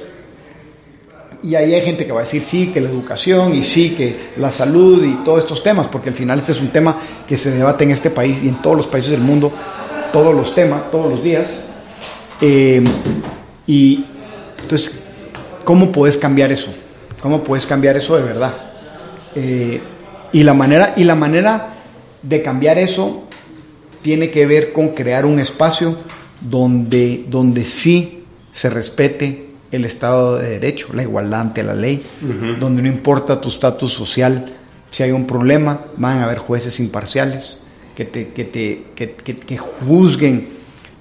y ahí hay gente que va a decir sí, que la educación y sí, que la salud y todos estos temas, porque al final este es un tema que se debate en este país y en todos los países del mundo, todos los temas, todos los días. Eh, y entonces, ¿cómo puedes cambiar eso? ¿Cómo puedes cambiar eso de verdad? Eh, y, la manera, y la manera de cambiar eso tiene que ver con crear un espacio donde, donde sí se respete el Estado de Derecho, la igualdad ante la ley, donde no importa tu estatus social, si hay un problema, van a haber jueces imparciales que, te, que, te, que, que, juzguen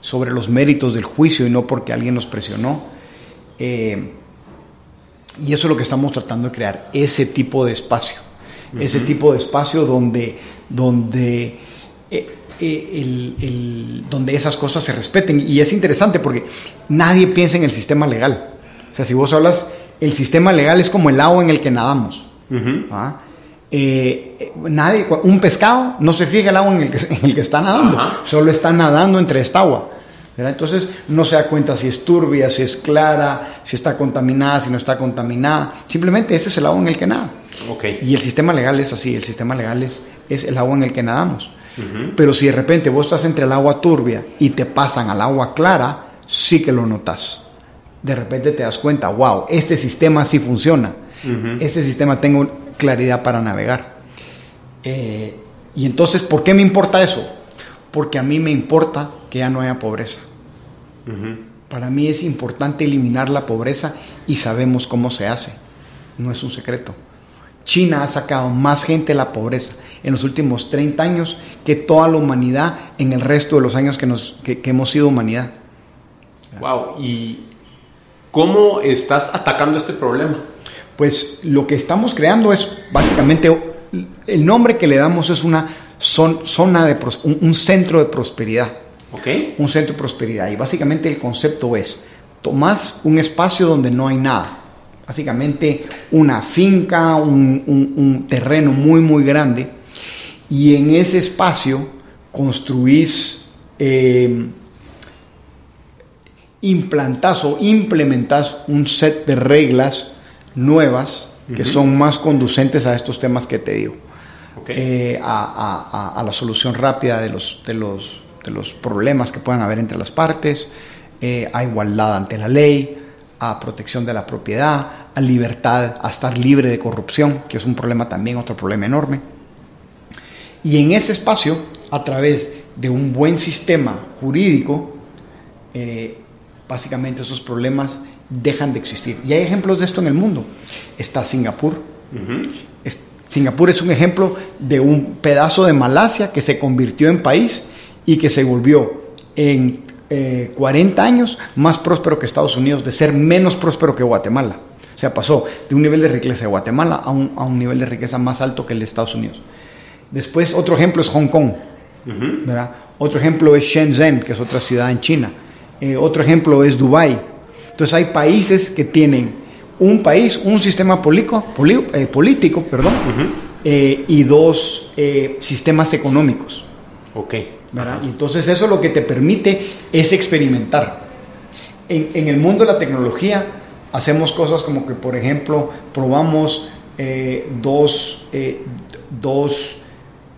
sobre los méritos del juicio y no porque alguien los presionó. Eh, y eso es lo que estamos tratando de crear, ese tipo de espacio, ese tipo de espacio donde, donde, eh, eh, el, donde esas cosas se respeten. Y es interesante porque nadie piensa en el sistema legal. O sea, si vos hablas, el sistema legal es como el agua en el que nadamos. nadie, un pescado no se fija el agua en el que, en el que está nadando, solo está nadando entre esta agua. Entonces no se da cuenta si es turbia, si es clara, si está contaminada, si no está contaminada. Simplemente ese es el agua en el que nada. Okay. Y el sistema legal es así, el sistema legal es, es el agua en el que nadamos. Pero si de repente vos estás entre el agua turbia y te pasan al agua clara, sí que lo notas de repente te das cuenta, wow, este sistema sí funciona, este sistema tengo claridad para navegar. Eh, y entonces, ¿por qué me importa eso? Porque a mí me importa que ya no haya pobreza. Para mí es importante eliminar la pobreza y sabemos cómo se hace. No es un secreto. China ha sacado más gente de la pobreza en los últimos 30 años que toda la humanidad en el resto de los años que, nos, que hemos sido humanidad. Wow, y ¿Cómo estás atacando este problema? Pues lo que estamos creando es básicamente, el nombre que le damos es una zona de, un, centro de prosperidad. Okay. Un centro de prosperidad. Y básicamente el concepto es, tomás un espacio donde no hay nada. Básicamente una finca, un, terreno muy, muy grande. Y en ese espacio construís... Eh, implantas o implementas un set de reglas nuevas que son más conducentes a estos temas que te digo. Eh, a, la solución rápida de los, de, los, de los problemas que puedan haber entre las partes, eh, a igualdad ante la ley, a protección de la propiedad, a libertad, a estar libre de corrupción, que es un problema también, otro problema enorme. Y en ese espacio, a través de un buen sistema jurídico, eh, básicamente esos problemas dejan de existir. Y hay ejemplos de esto en el mundo. Está Singapur. Singapur es un ejemplo de un pedazo de Malasia que se convirtió en país y que se volvió en 40 eh, años más próspero que Estados Unidos, de ser menos próspero que Guatemala. O sea, pasó de un nivel de riqueza de Guatemala a un, a un nivel de riqueza más alto que el de Estados Unidos. Después, otro ejemplo es Hong Kong. Otro ejemplo es Shenzhen, que es otra ciudad en China. Eh, otro ejemplo es Dubái. Entonces hay países que tienen un país, un sistema político, eh, político perdón, eh, y dos sistemas económicos. Ok. Y entonces eso lo que te permite es experimentar. En, en, el mundo de la tecnología hacemos cosas como que, por ejemplo, probamos dos, dos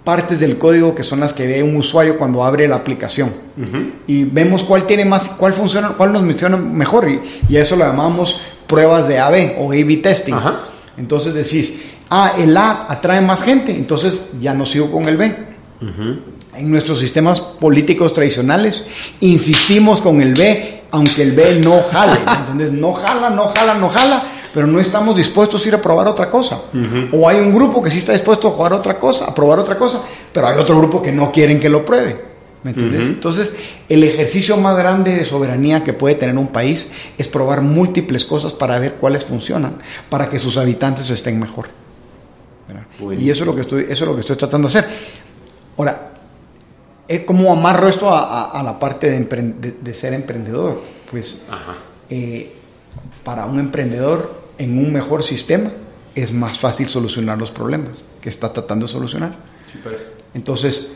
partes del código que son las que ve un usuario cuando abre la aplicación. Y vemos cuál tiene más, cuál funciona, cuál nos funciona mejor. Y, a eso lo llamamos pruebas de AB o A-B testing. Entonces decís, ah, el A atrae más gente, entonces ya no sigo con el B. En nuestros sistemas políticos tradicionales insistimos con el B, aunque el B no jale. ¿entendés? No jala, no jala, no jala pero no estamos dispuestos a ir a probar otra cosa. O hay un grupo que sí está dispuesto a jugar otra cosa, a probar otra cosa, pero hay otro grupo que no quieren que lo pruebe. ¿Me entiendes? Entonces, el ejercicio más grande de soberanía que puede tener un país es probar múltiples cosas para ver cuáles funcionan, para que sus habitantes estén mejor. Y eso es, lo que estoy, eso es lo que estoy tratando de hacer. Ahora, ¿cómo amarro esto a, la parte de, ser emprendedor? Pues eh, para un emprendedor en un mejor sistema es más fácil solucionar los problemas que está tratando de solucionar. Pues. Entonces,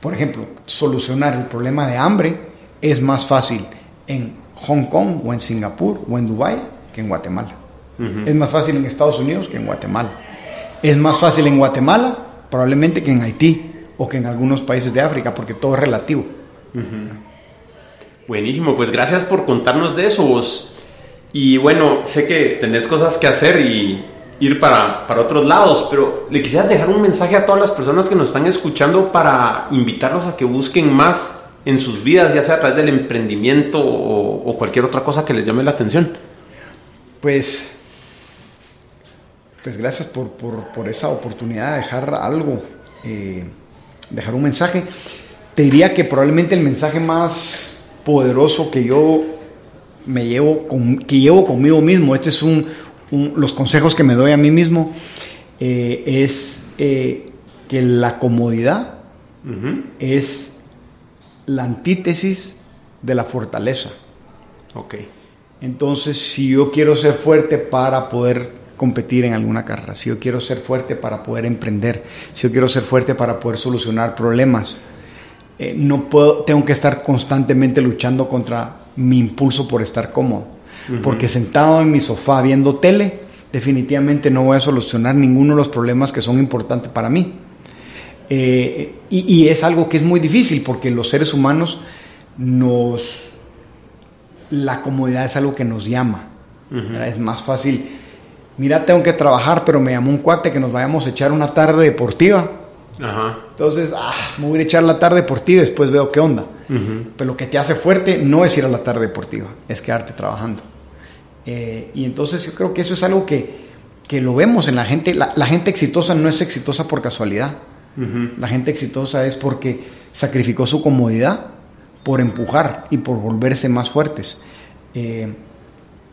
por ejemplo, solucionar el problema de hambre es más fácil en Hong Kong o en Singapur o en Dubái que en Guatemala. Es más fácil en Estados Unidos que en Guatemala. Es más fácil en Guatemala probablemente que en Haití o que en algunos países de África, porque todo es relativo. Buenísimo, pues gracias por contarnos de eso vos. Y bueno, sé que tenés cosas que hacer y ir para, para otros lados, pero le quisiera dejar un mensaje a todas las personas que nos están escuchando para invitarlos a que busquen más en sus vidas, ya sea a través del emprendimiento o, cualquier otra cosa que les llame la atención. Pues, pues gracias por, por, esa oportunidad de dejar algo, eh, dejar un mensaje. Te diría que probablemente el mensaje más poderoso que yo me llevo, con, que llevo conmigo mismo, este es un, los consejos que me doy a mí mismo, eh, es eh, que la comodidad es la antítesis de la fortaleza. Ok. Entonces, si yo quiero ser fuerte para poder competir en alguna carrera, si yo quiero ser fuerte para poder emprender, si yo quiero ser fuerte para poder solucionar problemas, eh, no puedo, tengo que estar constantemente luchando contra mi impulso por estar cómodo. Porque sentado en mi sofá viendo tele, definitivamente no voy a solucionar ninguno de los problemas que son importantes para mí. Eh, y, es algo que es muy difícil porque los seres humanos nos... La comodidad es algo que nos llama. Es más fácil. Mira, tengo que trabajar, pero me llamó un cuate que nos vayamos a echar una tarde deportiva. Entonces, ah, me voy a echar la tarde deportiva y después veo qué onda. Pero lo que te hace fuerte no es ir a la tarde deportiva, es quedarte trabajando. Eh, y entonces yo creo que eso es algo que, que lo vemos en la gente. La, gente exitosa no es exitosa por casualidad. La gente exitosa es porque sacrificó su comodidad por empujar y por volverse más fuertes. Eh,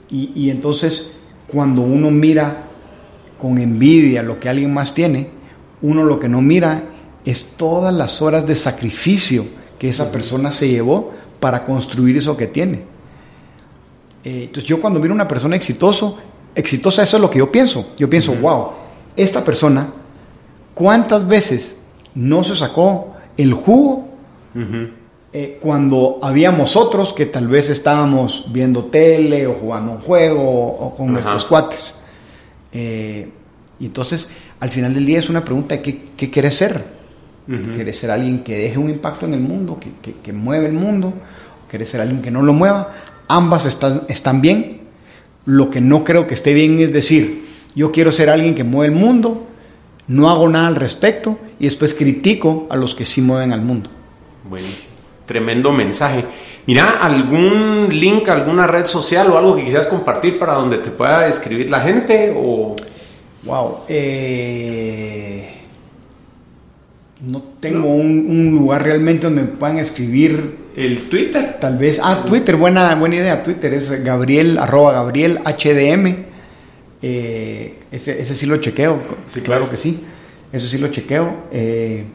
y, y, entonces cuando uno mira con envidia lo que alguien más tiene, uno lo que no mira es todas las horas de sacrificio que esa persona se llevó para construir eso que tiene. Eh, entonces yo cuando miro a una persona exitoso, exitosa, eso es lo que yo pienso. Yo pienso, wow, esta persona, ¿cuántas veces no se sacó el jugo eh, cuando habíamos otros que tal vez estábamos viendo tele o jugando un juego o, con nuestros cuates? Eh, y entonces, al final del día es una pregunta de qué, qué quieres ser. ¿Quieres ser alguien que deje un impacto en el mundo, que, que, que mueve el mundo? ¿Quieres ser alguien que no lo mueva? ambas están, están bien. Lo que no creo que esté bien es decir, yo quiero ser alguien que mueve el mundo, no hago nada al respecto y después critico a los que sí mueven al mundo. Buenísimo. Tremendo mensaje. Mira, ¿algún link, alguna red social o algo que quisieras compartir para donde te pueda escribir la gente? O... Wow. Eh, no tengo un, lugar realmente donde me puedan escribir. ¿El Twitter? Tal vez. Ah, Twitter, buena, buena idea. Twitter es Gabriel, arroba Gabriel HDM. Eh, ese, ese, sí lo chequeo. Sí, claro que sí. Eso sí lo chequeo. Eh,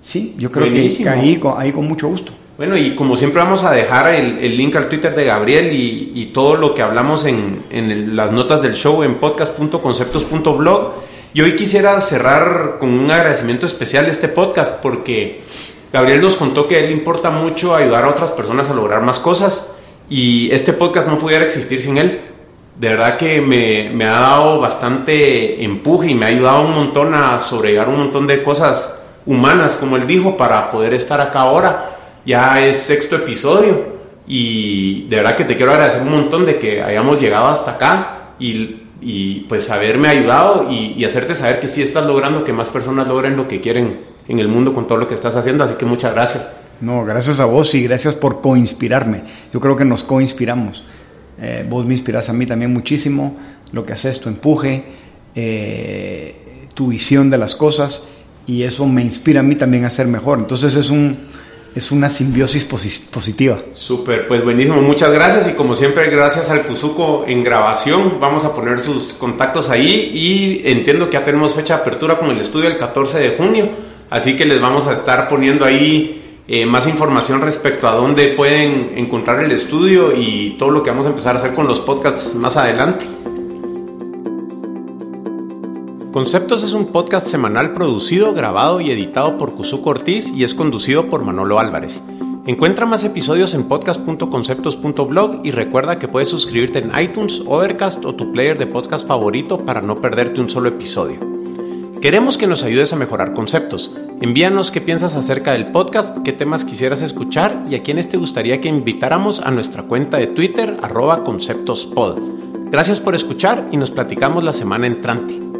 sí, yo creo que ahí, ahí con mucho gusto. Bueno, y como siempre vamos a dejar el, link al Twitter de Gabriel y, todo lo que hablamos en, en las notas del show en podcast.conceptos.blog. Y hoy quisiera cerrar con un agradecimiento especial este podcast porque Gabriel nos contó que a él le importa mucho ayudar a otras personas a lograr más cosas y este podcast no pudiera existir sin él. De verdad que me, me ha dado bastante empuje y me ha ayudado un montón a sobrellevar un montón de cosas humanas, como él dijo, para poder estar acá ahora. Ya es sexto episodio y de verdad que te quiero agradecer un montón de que hayamos llegado hasta acá y y pues haberme ayudado y, hacerte saber que sí estás logrando que más personas logren lo que quieren en el mundo con todo lo que estás haciendo. Así que muchas gracias. No, gracias a vos y gracias por coinspirarme. Yo creo que nos coinspiramos. Eh, vos me inspiras a mí también muchísimo, lo que haces, tu empuje, eh, tu visión de las cosas y eso me inspira a mí también a ser mejor. Entonces es un, es una simbiosis positiva. Súper, pues buenísimo, muchas gracias y como siempre gracias al Cuzuco en grabación, vamos a poner sus contactos ahí y entiendo que ya tenemos fecha de apertura con el estudio el 14 de junio, así que les vamos a estar poniendo ahí eh, más información respecto a dónde pueden encontrar el estudio y todo lo que vamos a empezar a hacer con los podcasts más adelante. Conceptos es un podcast semanal producido, grabado y editado por Cuzuco Ortiz y es conducido por Manolo Álvarez. Encuentra más episodios en podcast.conceptos.blog y recuerda que puedes suscribirte en iTunes, Overcast o tu player de podcast favorito para no perderte un solo episodio. Queremos que nos ayudes a mejorar conceptos. Envíanos qué piensas acerca del podcast, qué temas quisieras escuchar y a quiénes te gustaría que invitáramos a nuestra cuenta de Twitter arroba conceptospod. Gracias por escuchar y nos platicamos la semana entrante.